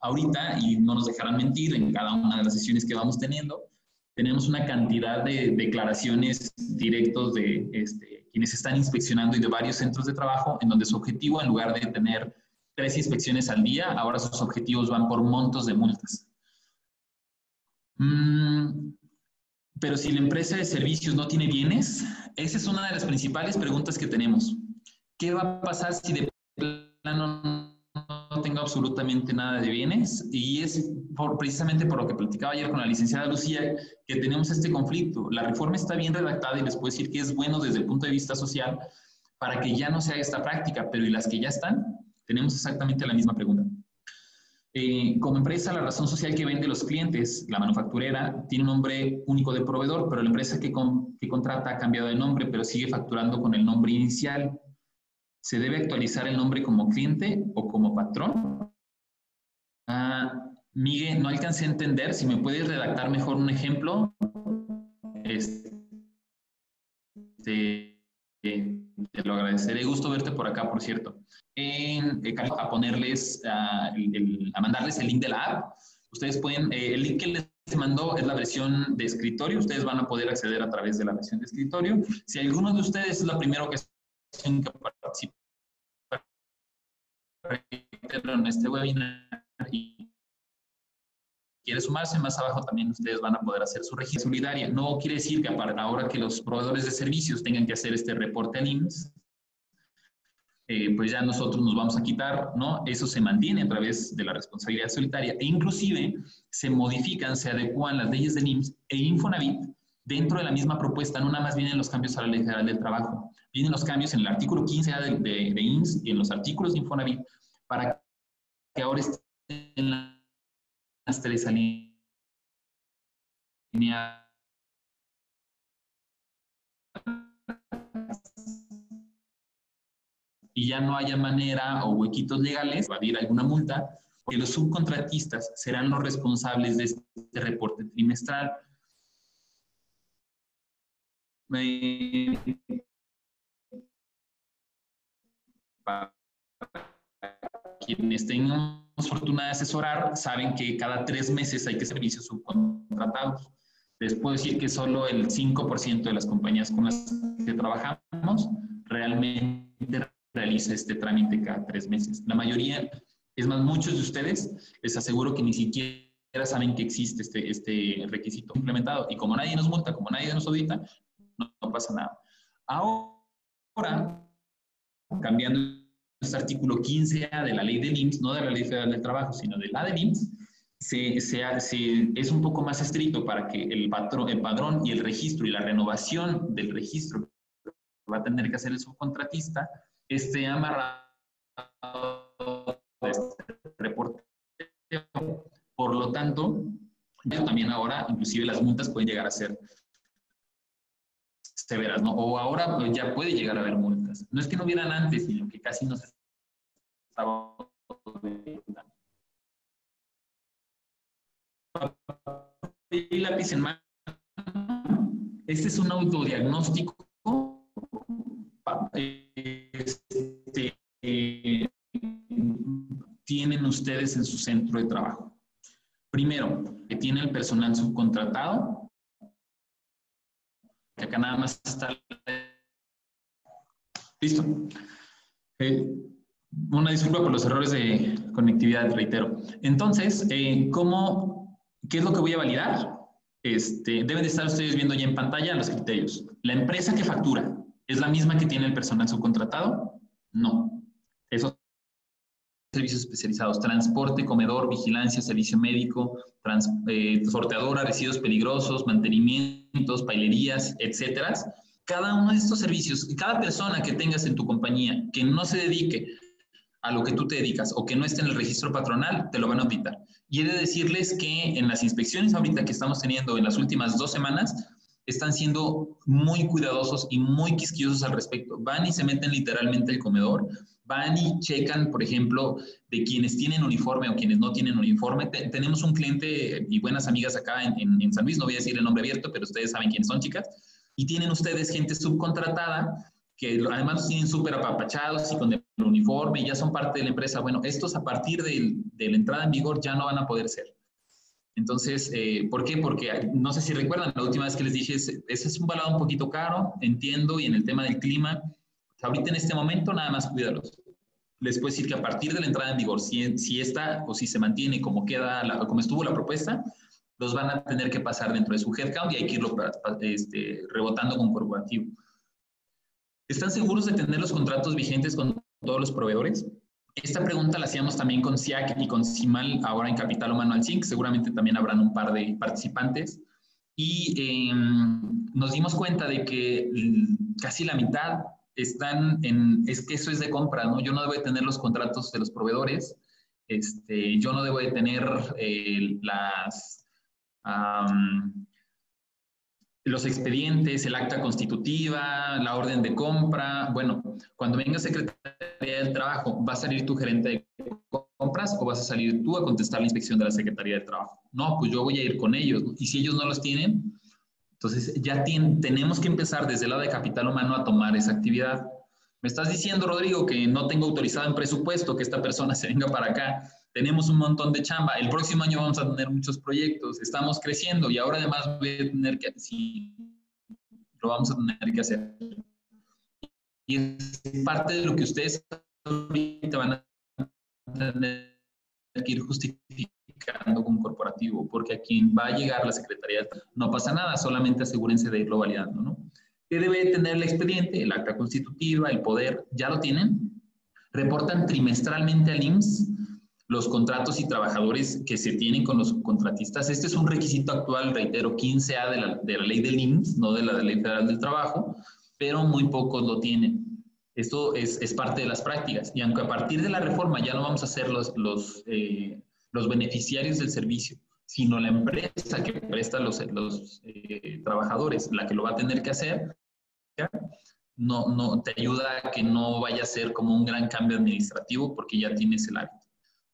Ahorita, y no nos dejarán mentir en cada una de las sesiones que vamos teniendo, tenemos una cantidad de declaraciones directos de este, quienes están inspeccionando y de varios centros de trabajo, en donde su objetivo, en lugar de tener tres inspecciones al día, ahora sus objetivos van por montos de multas. Mm, pero si la empresa de servicios no tiene bienes, esa es una de las principales preguntas que tenemos. ¿Qué va a pasar si de plano no tengo absolutamente nada de bienes y es por, precisamente por lo que platicaba ayer con la licenciada Lucía que tenemos este conflicto. La reforma está bien redactada y les puedo decir que es bueno desde el punto de vista social para que ya no se haga esta práctica, pero ¿y las que ya están? Tenemos exactamente la misma pregunta. Eh, como empresa, la razón social que vende los clientes, la manufacturera, tiene un nombre único de proveedor, pero la empresa que, que contrata ha cambiado de nombre, pero sigue facturando con el nombre inicial. ¿Se debe actualizar el nombre como cliente o como patrón? Ah, Miguel, no alcancé a entender. Si me puedes redactar mejor un ejemplo. Este, te lo agradeceré. Gusto verte por acá, por cierto. En, eh, a ponerles, a, a, mandarles el link de la app. Ustedes pueden, eh, el link que les mandó es la versión de escritorio. Ustedes van a poder acceder a través de la versión de escritorio. Si alguno de ustedes es la primera que que en este webinar y quiere sumarse, más abajo también ustedes van a poder hacer su registro solidaria. No quiere decir que ahora que los proveedores de servicios tengan que hacer este reporte al IMSS, eh, pues ya nosotros nos vamos a quitar, ¿no? Eso se mantiene a través de la responsabilidad solitaria e inclusive se modifican, se adecuan las leyes del IMSS e Infonavit dentro de la misma propuesta, no nada más vienen los cambios a la Ley General del Trabajo, vienen los cambios en el artículo 15 de, de, de INS y en los artículos de Infonavit para que ahora estén las tres alineadas y ya no haya manera o huequitos legales de evadir alguna multa, que los subcontratistas serán los responsables de este reporte trimestral. Para quienes tengan fortuna de asesorar, saben que cada tres meses hay que servicios subcontratados. Les puedo decir que solo el 5% de las compañías con las que trabajamos realmente realiza este trámite cada tres meses. La mayoría, es más, muchos de ustedes, les aseguro que ni siquiera saben que existe este, este requisito implementado. Y como nadie nos multa, como nadie nos audita, pasa nada. Ahora, cambiando este artículo 15A de la ley del IMSS, no de la ley federal del trabajo, sino de la del IMSS, se, se, es un poco más estricto para que el, patrón, el padrón y el registro y la renovación del registro que va a tener que hacer el subcontratista esté amarrado a este reporte. Por lo tanto, también ahora, inclusive las multas pueden llegar a ser severas, ¿no? O ahora pues, ya puede llegar a haber multas. No es que no hubieran antes, sino que casi no se estaba y lápiz en mano. Este es un autodiagnóstico. Este, tienen ustedes en su centro de trabajo. Primero, que tiene el personal subcontratado, que acá nada más está. Listo. Eh, una disculpa por los errores de conectividad, reitero. Entonces, eh, ¿cómo, ¿qué es lo que voy a validar? Este, deben de estar ustedes viendo ya en pantalla los criterios. La empresa que factura, ¿es la misma que tiene el personal subcontratado? No. Servicios especializados, transporte, comedor, vigilancia, servicio médico, trans, eh, sorteadora, residuos peligrosos, mantenimientos, pailerías, etcétera. Cada uno de estos servicios, cada persona que tengas en tu compañía que no se dedique a lo que tú te dedicas o que no esté en el registro patronal, te lo van a auditar. Y he de decirles que en las inspecciones ahorita que estamos teniendo en las últimas dos semanas, están siendo muy cuidadosos y muy quisquillosos al respecto. Van y se meten literalmente el comedor, van y checan, por ejemplo, de quienes tienen uniforme o quienes no tienen uniforme. tenemos un cliente y buenas amigas acá en, en San Luis, no voy a decir el nombre abierto, pero ustedes saben quiénes son, chicas, y tienen ustedes gente subcontratada que además tienen súper apapachados y con el uniforme y ya son parte de la empresa. Bueno, estos a partir de, la entrada en vigor ya no van a poder ser. Entonces, eh, ¿por qué? Porque no sé si recuerdan, la última vez que les dije, ese es un balado un poquito caro, entiendo, y en el tema del clima, ahorita en este momento nada más cuídalos. Les puedo decir que a partir de la entrada en vigor, si, si está o si se mantiene como, queda la, como estuvo la propuesta, los van a tener que pasar dentro de su headcount y hay que irlo este, rebotando con corporativo. ¿Están seguros de tener los contratos vigentes con todos los proveedores? Esta pregunta la hacíamos también con SIAC y con CIMAL, ahora en Capital Humano al SINC. Seguramente también habrán un par de participantes. Y em, nos dimos cuenta de que casi la mitad están en, es que eso es de compra, ¿no? Yo no debo de tener los contratos de los proveedores, este, yo no debo de tener eh, las, los expedientes, el acta constitutiva, la orden de compra. Bueno, cuando venga Secretaría del Trabajo, ¿va a salir tu gerente de compras o vas a salir tú a contestar la inspección de la Secretaría del Trabajo? No, pues yo voy a ir con ellos. Y si ellos no los tienen, entonces ya tenemos que empezar desde el lado de capital humano a tomar esa actividad. Me estás diciendo, Rodrigo, que no tengo autorizado en presupuesto que esta persona [LAUGHS] se venga para acá tenemos un montón de chamba, el próximo año vamos a tener muchos proyectos, estamos creciendo y ahora además voy a tener que, sí, lo vamos a tener que hacer. Y es parte de lo que ustedes ahorita van a tener que ir justificando con corporativo, porque a quien va a llegar la Secretaría no pasa nada, solamente asegúrense de irlo validando, ¿no? ¿Qué debe tener el expediente? El acta constitutiva, el poder, ¿ya lo tienen? Reportan trimestralmente al IMSS los contratos y trabajadores que se tienen con los contratistas. Este es un requisito actual, reitero, 15A de la, de la ley del IMSS, no de la Ley Federal del Trabajo, pero muy pocos lo tienen. Esto es, es, parte de las prácticas. Y aunque a partir de la reforma ya no vamos a ser los, los, eh, los beneficiarios del servicio, sino la empresa que presta los, los eh, trabajadores, la que lo va a tener que hacer, no, no, te ayuda a que no vaya a ser como un gran cambio administrativo porque ya tienes el hábito.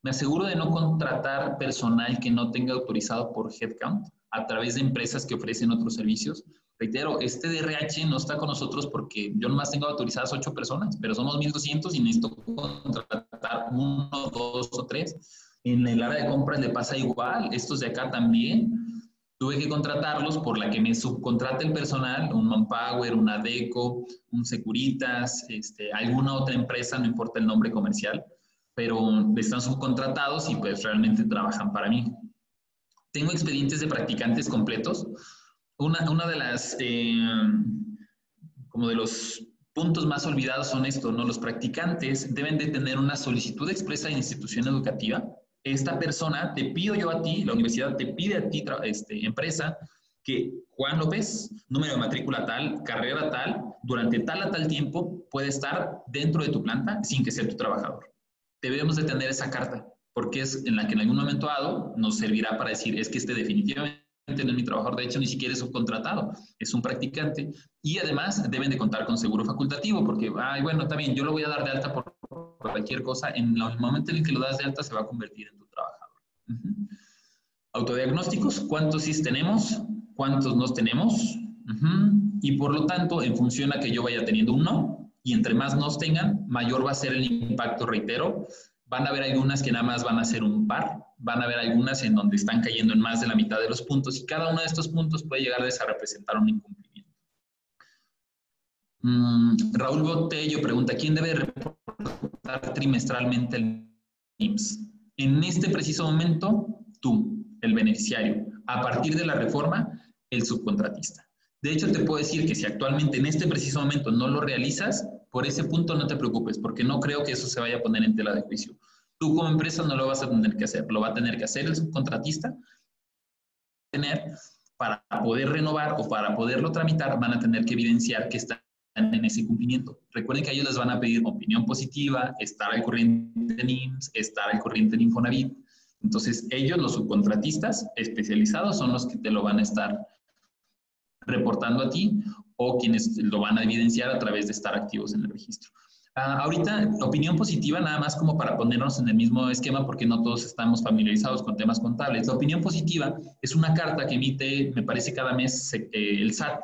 Me aseguro de no contratar personal que no tenga autorizado por headcount a través de empresas que ofrecen otros servicios. Reitero, este DRH no está con nosotros porque yo nomás tengo autorizadas ocho personas, pero somos 1.200 y necesito contratar uno, dos o tres. En el área de compras le pasa igual, estos de acá también. Tuve que contratarlos por la que me subcontrata el personal, un Manpower, una Deco, un Securitas, este, alguna otra empresa, no importa el nombre comercial, pero están subcontratados y pues realmente trabajan para mí. Tengo expedientes de practicantes completos. Una, una de las, eh, como de los puntos más olvidados son estos, ¿no? Los practicantes deben de tener una solicitud expresa de institución educativa. Esta persona, te pido yo a ti, la universidad te pide a ti, este, empresa, que Juan López, número de matrícula tal, carrera tal, durante tal a tal tiempo puede estar dentro de tu planta sin que sea tu trabajador. Debemos de tener esa carta porque es en la que en algún momento dado nos servirá para decir, es que este definitivamente no es mi trabajador, de hecho ni siquiera es un contratado, es un practicante y además deben de contar con seguro facultativo porque, ay, bueno, también yo lo voy a dar de alta por cualquier cosa, en el momento en el que lo das de alta se va a convertir en tu trabajador. Autodiagnósticos, ¿cuántos sí tenemos? ¿Cuántos no tenemos? Y por lo tanto, en función a que yo vaya teniendo un no, y entre más nos tengan, mayor va a ser el impacto, reitero, Van a haber algunas que nada más van a ser un par, van a haber algunas en donde están cayendo en más de la mitad de los puntos y cada uno de estos puntos puede llegar a representar un incumplimiento. Mm, Raúl Botello pregunta, ¿quién debe reportar trimestralmente el IMSS? En este preciso momento, tú, el beneficiario. A partir de la reforma, el subcontratista. De hecho, te puedo decir que si actualmente en este preciso momento no lo realizas, por ese punto no te preocupes, porque no creo que eso se vaya a poner en tela de juicio. Tú como empresa no lo vas a tener que hacer, lo va a tener que hacer el subcontratista. Tener para poder renovar o para poderlo tramitar, van a tener que evidenciar que están en ese cumplimiento. Recuerden que ellos les van a pedir opinión positiva, estar al corriente en IMSS, estar al corriente en Infonavit. Entonces, ellos, los subcontratistas especializados, son los que te lo van a estar reportando a ti o quienes lo van a evidenciar a través de estar activos en el registro. Ah, ahorita, opinión positiva, nada más como para ponernos en el mismo esquema, porque no todos estamos familiarizados con temas contables. La opinión positiva es una carta que emite, me parece, cada mes eh, el SAT,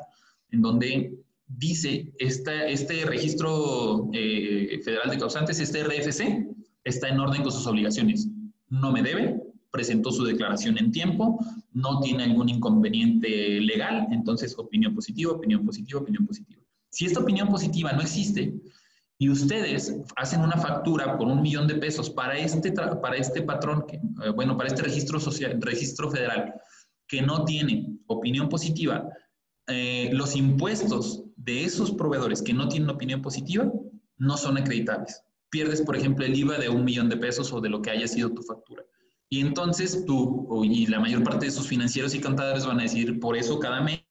en donde dice, este, registro eh, federal de causantes, este RFC, está en orden con sus obligaciones. No me debe, presentó su declaración en tiempo, no tiene algún inconveniente legal, entonces opinión positiva, opinión positiva, opinión positiva. Si esta opinión positiva no existe y ustedes hacen una factura por un millón de pesos para este, para este patrón, eh, bueno, para este registro, social, registro federal, que no tiene opinión positiva, eh, los impuestos de esos proveedores que no tienen opinión positiva no son acreditables. Pierdes, por ejemplo, el IVA de un millón de pesos o de lo que haya sido tu factura. Y entonces tú y la mayor parte de sus financieros y contadores van a decir, por eso cada mes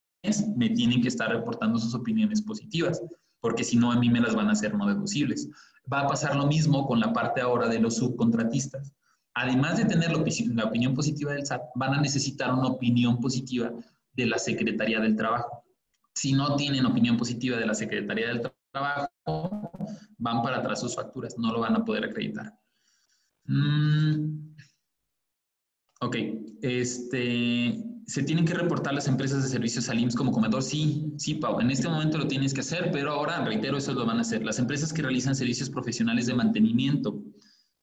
me tienen que estar reportando sus opiniones positivas, porque si no a mí me las van a hacer no deducibles. Va a pasar lo mismo con la parte ahora de los subcontratistas. Además de tener la opinión positiva del SAT, van a necesitar una opinión positiva de la Secretaría del Trabajo. Si no tienen opinión positiva de la Secretaría del Trabajo, van para atrás sus facturas, no lo van a poder acreditar. Mm, Ok, este, ¿se tienen que reportar las empresas de servicios al IMSS como comedor? Sí, sí, Pau, en este momento lo tienes que hacer, pero ahora, reitero, eso lo van a hacer. Las empresas que realizan servicios profesionales de mantenimiento,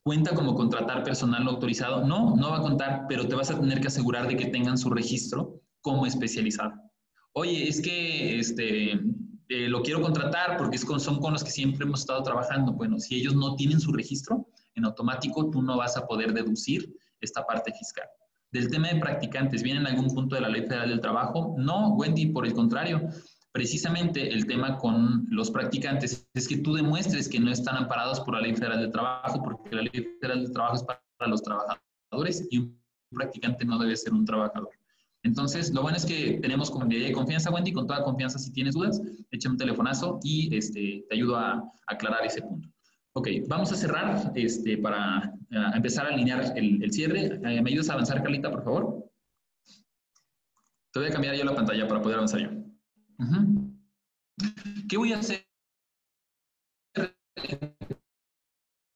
¿cuenta como contratar personal autorizado? No, no va a contar, pero te vas a tener que asegurar de que tengan su registro como especializado. Oye, es que este, eh, lo quiero contratar porque son con los que siempre hemos estado trabajando. Bueno, si ellos no tienen su registro, en automático tú no vas a poder deducir esta parte fiscal. Del tema de practicantes, ¿viene en algún punto de la Ley Federal del Trabajo? No, Wendy, por el contrario. Precisamente el tema con los practicantes es que tú demuestres que no están amparados por la Ley Federal del Trabajo, porque la Ley Federal del Trabajo es para los trabajadores y un practicante no debe ser un trabajador. Entonces, lo bueno es que tenemos comunidad de confianza, Wendy, con toda confianza, si tienes dudas, échame un telefonazo y este, te ayudo a aclarar ese punto. Ok, vamos a cerrar este, para eh, empezar a alinear el, cierre. Eh, ¿Me ayudas a avanzar, Carlita, por favor? Te voy a cambiar yo la pantalla para poder avanzar yo. ¿Qué voy a hacer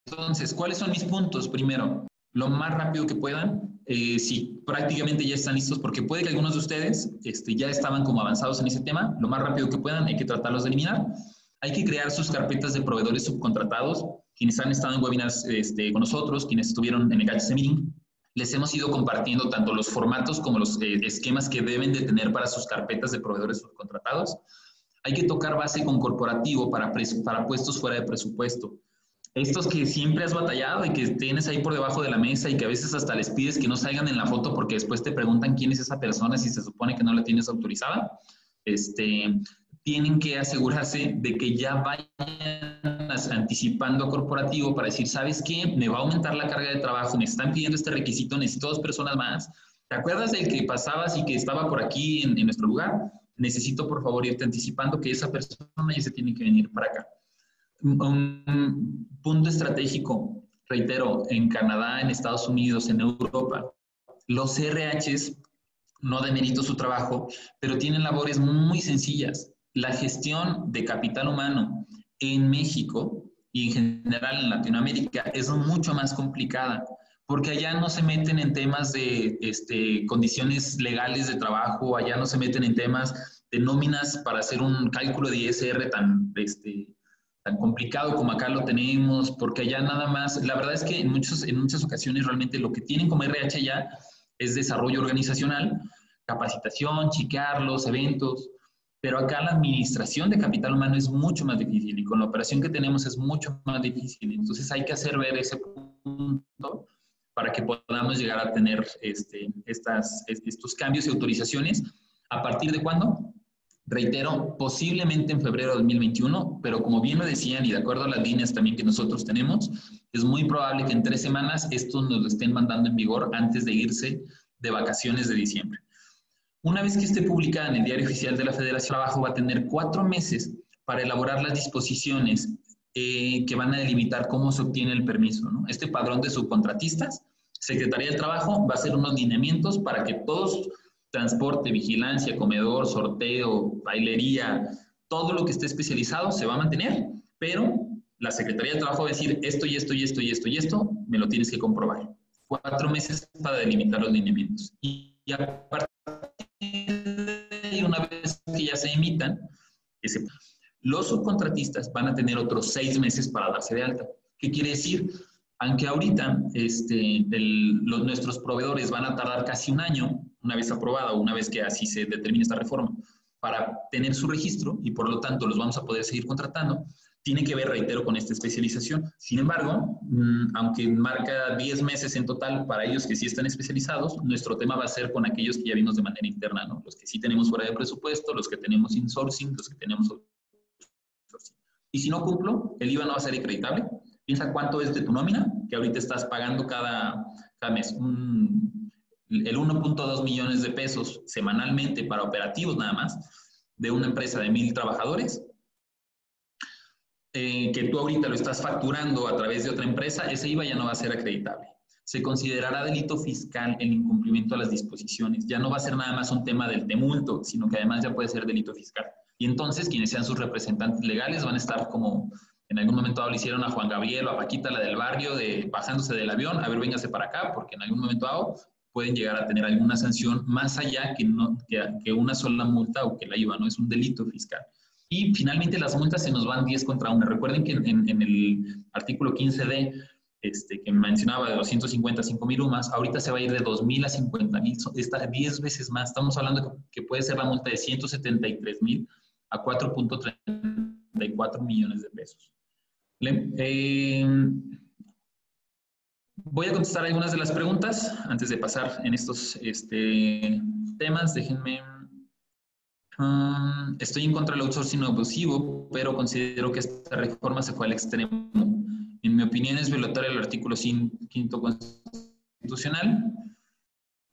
Entonces, ¿cuáles son mis puntos? Primero, lo más rápido que puedan, eh, si prácticamente ya están listos, porque puede que algunos de ustedes este, ya estaban como avanzados en ese tema, lo más rápido que puedan, hay que tratarlos de eliminar. Hay que crear sus carpetas de proveedores subcontratados, quienes han estado en webinars este, con nosotros, quienes estuvieron en el HC Meeting, les hemos ido compartiendo tanto los formatos como los eh, esquemas que deben de tener para sus carpetas de proveedores subcontratados. Hay que tocar base con corporativo para, para puestos fuera de presupuesto. Estos que siempre has batallado y que tienes ahí por debajo de la mesa y que a veces hasta les pides que no salgan en la foto porque después te preguntan quién es esa persona si se supone que no la tienes autorizada. Este, tienen que asegurarse de que ya vayan anticipando a corporativo para decir, ¿sabes qué? Me va a aumentar la carga de trabajo, me están pidiendo este requisito, necesito dos personas más. ¿Te acuerdas del que pasabas y que estaba por aquí en, en nuestro lugar? Necesito, por favor, irte anticipando que esa persona ya se tiene que venir para acá. Un punto estratégico, reitero, en Canadá, en Estados Unidos, en Europa, los CRHs no demerito su trabajo, pero tienen labores muy sencillas. La gestión de capital humano en México y en general en Latinoamérica es mucho más complicada, porque allá no se meten en temas de este, condiciones legales de trabajo, allá no se meten en temas de nóminas para hacer un cálculo de ISR tan, este, tan complicado como acá lo tenemos, porque allá nada más, la verdad es que en, muchos, en muchas ocasiones realmente lo que tienen como RH allá es desarrollo organizacional, capacitación, chiquearlos, eventos, pero acá la administración de capital humano es mucho más difícil y con la operación que tenemos es mucho más difícil. Entonces hay que hacer ver ese punto para que podamos llegar a tener este, estas, estos cambios y autorizaciones. ¿A partir de cuándo? Reitero, posiblemente en febrero de 2021, pero como bien lo decían y de acuerdo a las líneas también que nosotros tenemos, es muy probable que en tres semanas estos nos lo estén mandando en vigor antes de irse de vacaciones de diciembre. Una vez que esté publicada en el Diario Oficial de la Federación de Trabajo, va a tener cuatro meses para elaborar las disposiciones eh, que van a delimitar cómo se obtiene el permiso. Este padrón de subcontratistas, Secretaría del Trabajo va a hacer unos lineamientos para que todos, transporte, vigilancia, comedor, sorteo, bailería, todo lo que esté especializado se va a mantener, pero la Secretaría del Trabajo va a decir esto y esto y esto y esto y esto, me lo tienes que comprobar. Cuatro meses para delimitar los lineamientos. Y, y aparte y una vez que ya se emitan, los subcontratistas van a tener otros seis meses para darse de alta. ¿Qué quiere decir? Aunque ahorita este, los, nuestros proveedores van a tardar casi un año, una vez aprobada o una vez que así se determine esta reforma, para tener su registro y por lo tanto los vamos a poder seguir contratando, tiene que ver, reitero, con esta especialización. Sin embargo, mm, aunque marca 10 meses en total para ellos que sí están especializados, nuestro tema va a ser con aquellos que ya vimos de manera interna, ¿no? Los que sí tenemos fuera de presupuesto, los que tenemos insourcing, los que tenemos. Y si no cumplo, el IVA no va a ser acreditable. Piensa cuánto es de tu nómina, que ahorita estás pagando cada, cada mes. Un, el 1.2 millones de pesos semanalmente para operativos nada más de una empresa de mil trabajadores eh, que tú ahorita lo estás facturando a través de otra empresa, ese IVA ya no va a ser acreditable. Se considerará delito fiscal el incumplimiento de las disposiciones. Ya no va a ser nada más un tema del temulto, sino que además ya puede ser delito fiscal. Y entonces quienes sean sus representantes legales van a estar como en algún momento le hicieron a Juan Gabriel o a Paquita, la del barrio, de bajándose del avión, a ver, véngase para acá, porque en algún momento dado pueden llegar a tener alguna sanción más allá que, no, que, que una sola multa o que la IVA, ¿no? Es un delito fiscal. Y finalmente las multas se nos van 10 contra 1. Recuerden que en, el artículo 15D, este, que mencionaba de 255 mil UMAS, ahorita se va a ir de 2 mil a 50 mil, está 10 veces más. Estamos hablando que puede ser la multa de 173 mil a 4.34 millones de pesos. Eh, voy a contestar algunas de las preguntas antes de pasar en estos este, temas. Déjenme Ah, estoy en contra del outsourcing abusivo, pero considero que esta reforma se fue al extremo. En mi opinión es violatoria el artículo 5 constitucional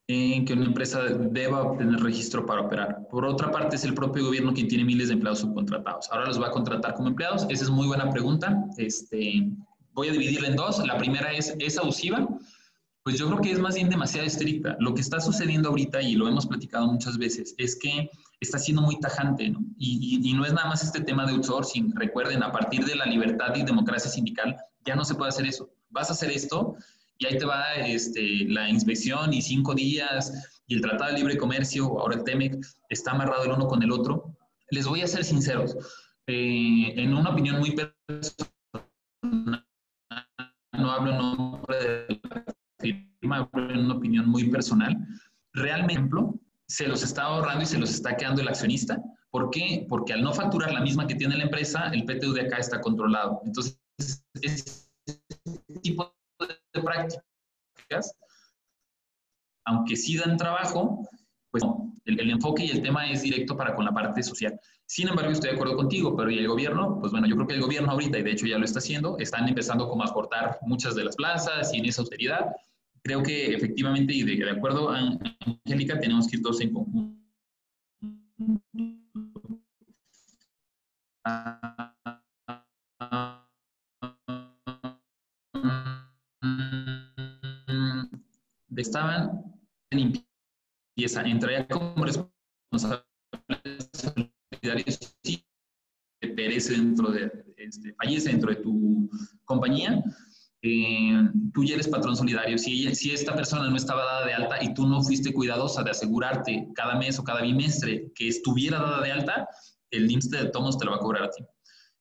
en que una empresa deba obtener registro para operar. Por otra parte, es el propio gobierno quien tiene miles de empleados subcontratados. Ahora los va a contratar como empleados. Esa es muy buena pregunta. Este, voy a dividirla en dos. La primera es, ¿es abusiva? Pues yo creo que es más bien demasiado estricta. Lo que está sucediendo ahorita, y lo hemos platicado muchas veces, es que está siendo muy tajante, ¿no? Y, y, no es nada más este tema de outsourcing. Recuerden, a partir de la libertad y democracia sindical, ya no se puede hacer eso. Vas a hacer esto y ahí te va este, la inspección y cinco días y el Tratado de Libre Comercio, ahora el TEMEC, está amarrado el uno con el otro. Les voy a ser sinceros. Eh, en una opinión muy personal, no hablo en nombre de la firma, hablo en una opinión muy personal, realmente se los está ahorrando y se los está quedando el accionista. ¿Por qué? Porque al no facturar la misma que tiene la empresa, el PTU de acá está controlado. Entonces, este tipo de prácticas, aunque sí dan trabajo, pues el, el, enfoque y el tema es directo para con la parte social. Sin embargo, estoy de acuerdo contigo, pero ¿y el gobierno? Pues bueno, yo creo que el gobierno ahorita, y de hecho ya lo está haciendo, están empezando como a cortar muchas de las plazas y en esa austeridad. Creo que efectivamente, y de, acuerdo a Angélica, tenemos que ir todos en conjunto. estaban en limpieza, entraría como responsable solidario si perece dentro de, este, fallece dentro de tu compañía, eh, tú ya eres patrón solidario. Si, si esta persona no estaba dada de alta y tú no fuiste cuidadosa de asegurarte cada mes o cada bimestre que estuviera dada de alta, el IMSS de tomos te lo va a cobrar a ti.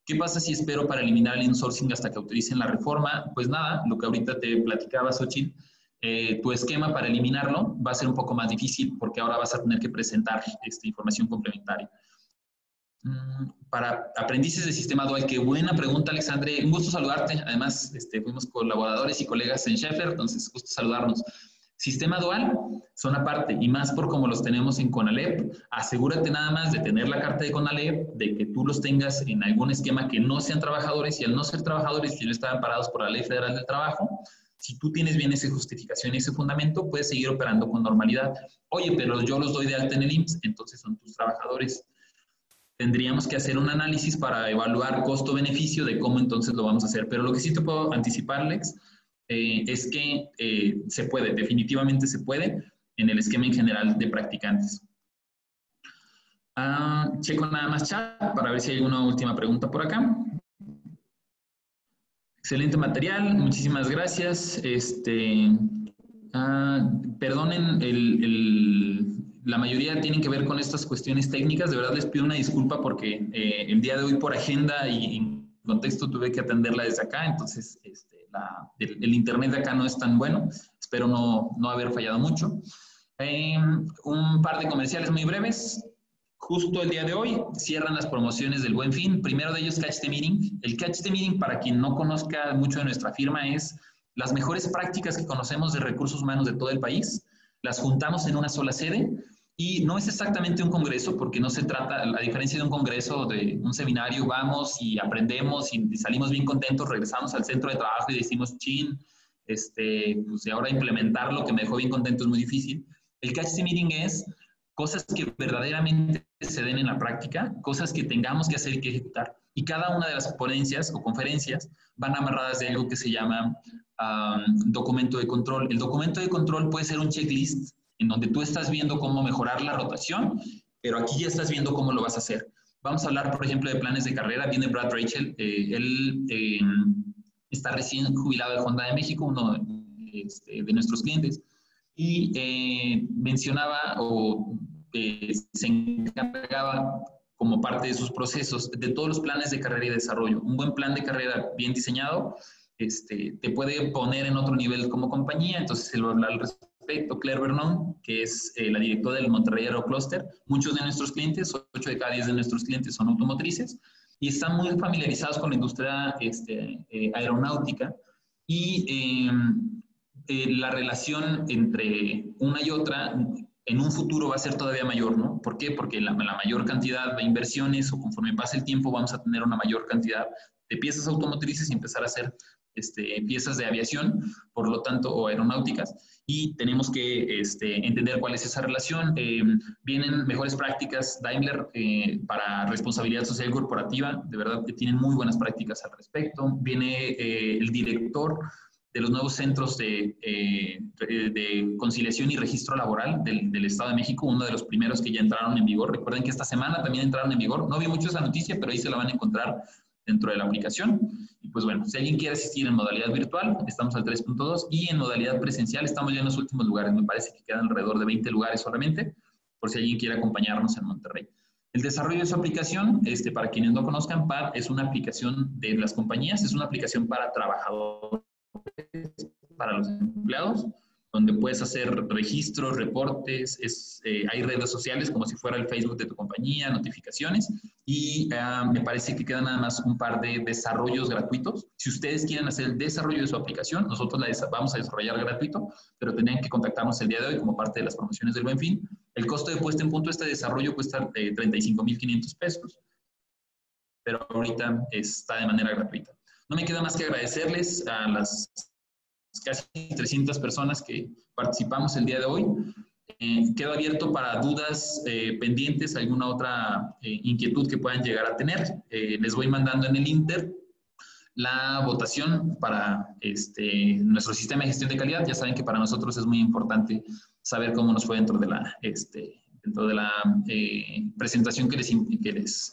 ¿Qué pasa si espero para eliminar el insourcing hasta que autoricen la reforma? Pues nada, lo que ahorita te platicaba, Xochitl, eh, tu esquema para eliminarlo va a ser un poco más difícil porque ahora vas a tener que presentar esta información complementaria. Mm, para aprendices de sistema dual, qué buena pregunta, Alexandre. Un gusto saludarte. Además, este, fuimos colaboradores y colegas en Sheffer, entonces gusto saludarnos. Sistema dual son aparte, y más por como los tenemos en CONALEP. Asegúrate nada más de tener la carta de CONALEP, de que tú los tengas en algún esquema que no sean trabajadores, y al no ser trabajadores, que no estaban parados por la Ley Federal del Trabajo, si tú tienes bien esa justificación y ese fundamento, puedes seguir operando con normalidad. Oye, pero yo los doy de alta en el IMSS, entonces son tus trabajadores. Tendríamos que hacer un análisis para evaluar costo-beneficio de cómo entonces lo vamos a hacer. Pero lo que sí te puedo anticipar, Alex, eh, es que eh, se puede, definitivamente se puede, en el esquema en general de practicantes. Ah, checo nada más chat para ver si hay una última pregunta por acá. Excelente material, muchísimas gracias. Este, ah, perdonen, la mayoría tienen que ver con estas cuestiones técnicas. De verdad les pido una disculpa porque eh, el día de hoy por agenda y en contexto tuve que atenderla desde acá, entonces este, el, internet de acá no es tan bueno. Espero no, no haber fallado mucho. Eh, un par de comerciales muy breves. Justo el día de hoy cierran las promociones del Buen Fin. Primero de ellos, Catch the Meeting. El Catch the Meeting, para quien no conozca mucho de nuestra firma, es las mejores prácticas que conocemos de recursos humanos de todo el país. Las juntamos en una sola sede y no es exactamente un congreso, porque no se trata, a diferencia de un congreso, de un seminario, vamos y aprendemos y salimos bien contentos, regresamos al centro de trabajo y decimos, chin, este, pues ahora implementar lo que me dejó bien contento es muy difícil. El Catch the Meeting es cosas que verdaderamente se den en la práctica, cosas que tengamos que hacer y que ejecutar. Y cada una de las ponencias o conferencias van amarradas de algo que se llama documento de control. El documento de control puede ser un checklist en donde tú estás viendo cómo mejorar la rotación, pero aquí ya estás viendo cómo lo vas a hacer. Vamos a hablar, por ejemplo, de planes de carrera. Viene Brad Rachel, eh, él em, está recién jubilado de Honda de México, uno este, de nuestros clientes, y eh, mencionaba o se encargaba como parte de sus procesos de todos los planes de carrera y desarrollo. Un buen plan de carrera bien diseñado este, te puede poner en otro nivel como compañía, entonces él va a hablar al respecto. Claire Vernon, que es eh, la directora del Monterrey Aerocluster, muchos de nuestros clientes, 8 de cada 10 de nuestros clientes son automotrices y están muy familiarizados con la industria este, eh, aeronáutica y em, eh, la relación entre una y otra en un futuro va a ser todavía mayor, ¿no? ¿Por qué? Porque la, mayor cantidad de inversiones o conforme pase el tiempo vamos a tener una mayor cantidad de piezas automotrices y empezar a hacer este, piezas de aviación, por lo tanto, o aeronáuticas, y tenemos que este, entender cuál es esa relación. Eh, vienen mejores prácticas Daimler eh, para responsabilidad social corporativa, de verdad que tienen muy buenas prácticas al respecto. Viene eh, el director de los nuevos centros de, eh, de conciliación y registro laboral del, del, Estado de México, uno de los primeros que ya entraron en vigor. Recuerden que esta semana también entraron en vigor. No vi mucho esa noticia, pero ahí se la van a encontrar dentro de la aplicación. Y pues bueno, si alguien quiere asistir en modalidad virtual, estamos al 3.2 y en modalidad presencial estamos ya en los últimos lugares. Me parece que quedan alrededor de 20 lugares solamente, por si alguien quiere acompañarnos en Monterrey. El desarrollo de su aplicación, este, para quienes no conozcan, PAD es una aplicación de las compañías, es una aplicación para trabajadores, para los empleados, donde puedes hacer registros, reportes, es, eh, hay redes sociales como si fuera el Facebook de tu compañía, notificaciones, y uh, me parece que quedan nada más un par de desarrollos gratuitos. Si ustedes quieren hacer el desarrollo de su aplicación, nosotros la vamos a desarrollar gratuito, pero tendrían que contactarnos el día de hoy como parte de las promociones del Buen Fin. El costo de puesta en punto de este desarrollo cuesta eh, 35.500 pesos, pero ahorita está de manera gratuita. No me queda más que agradecerles a las casi 300 personas que participamos el día de hoy. Eh, quedo abierto para dudas eh, pendientes, alguna otra eh, inquietud que puedan llegar a tener. Les voy mandando en el Inter la votación para este, nuestro sistema de gestión de calidad. Ya saben que para nosotros es muy importante saber cómo nos fue dentro de la, este, dentro de la presentación que les, que les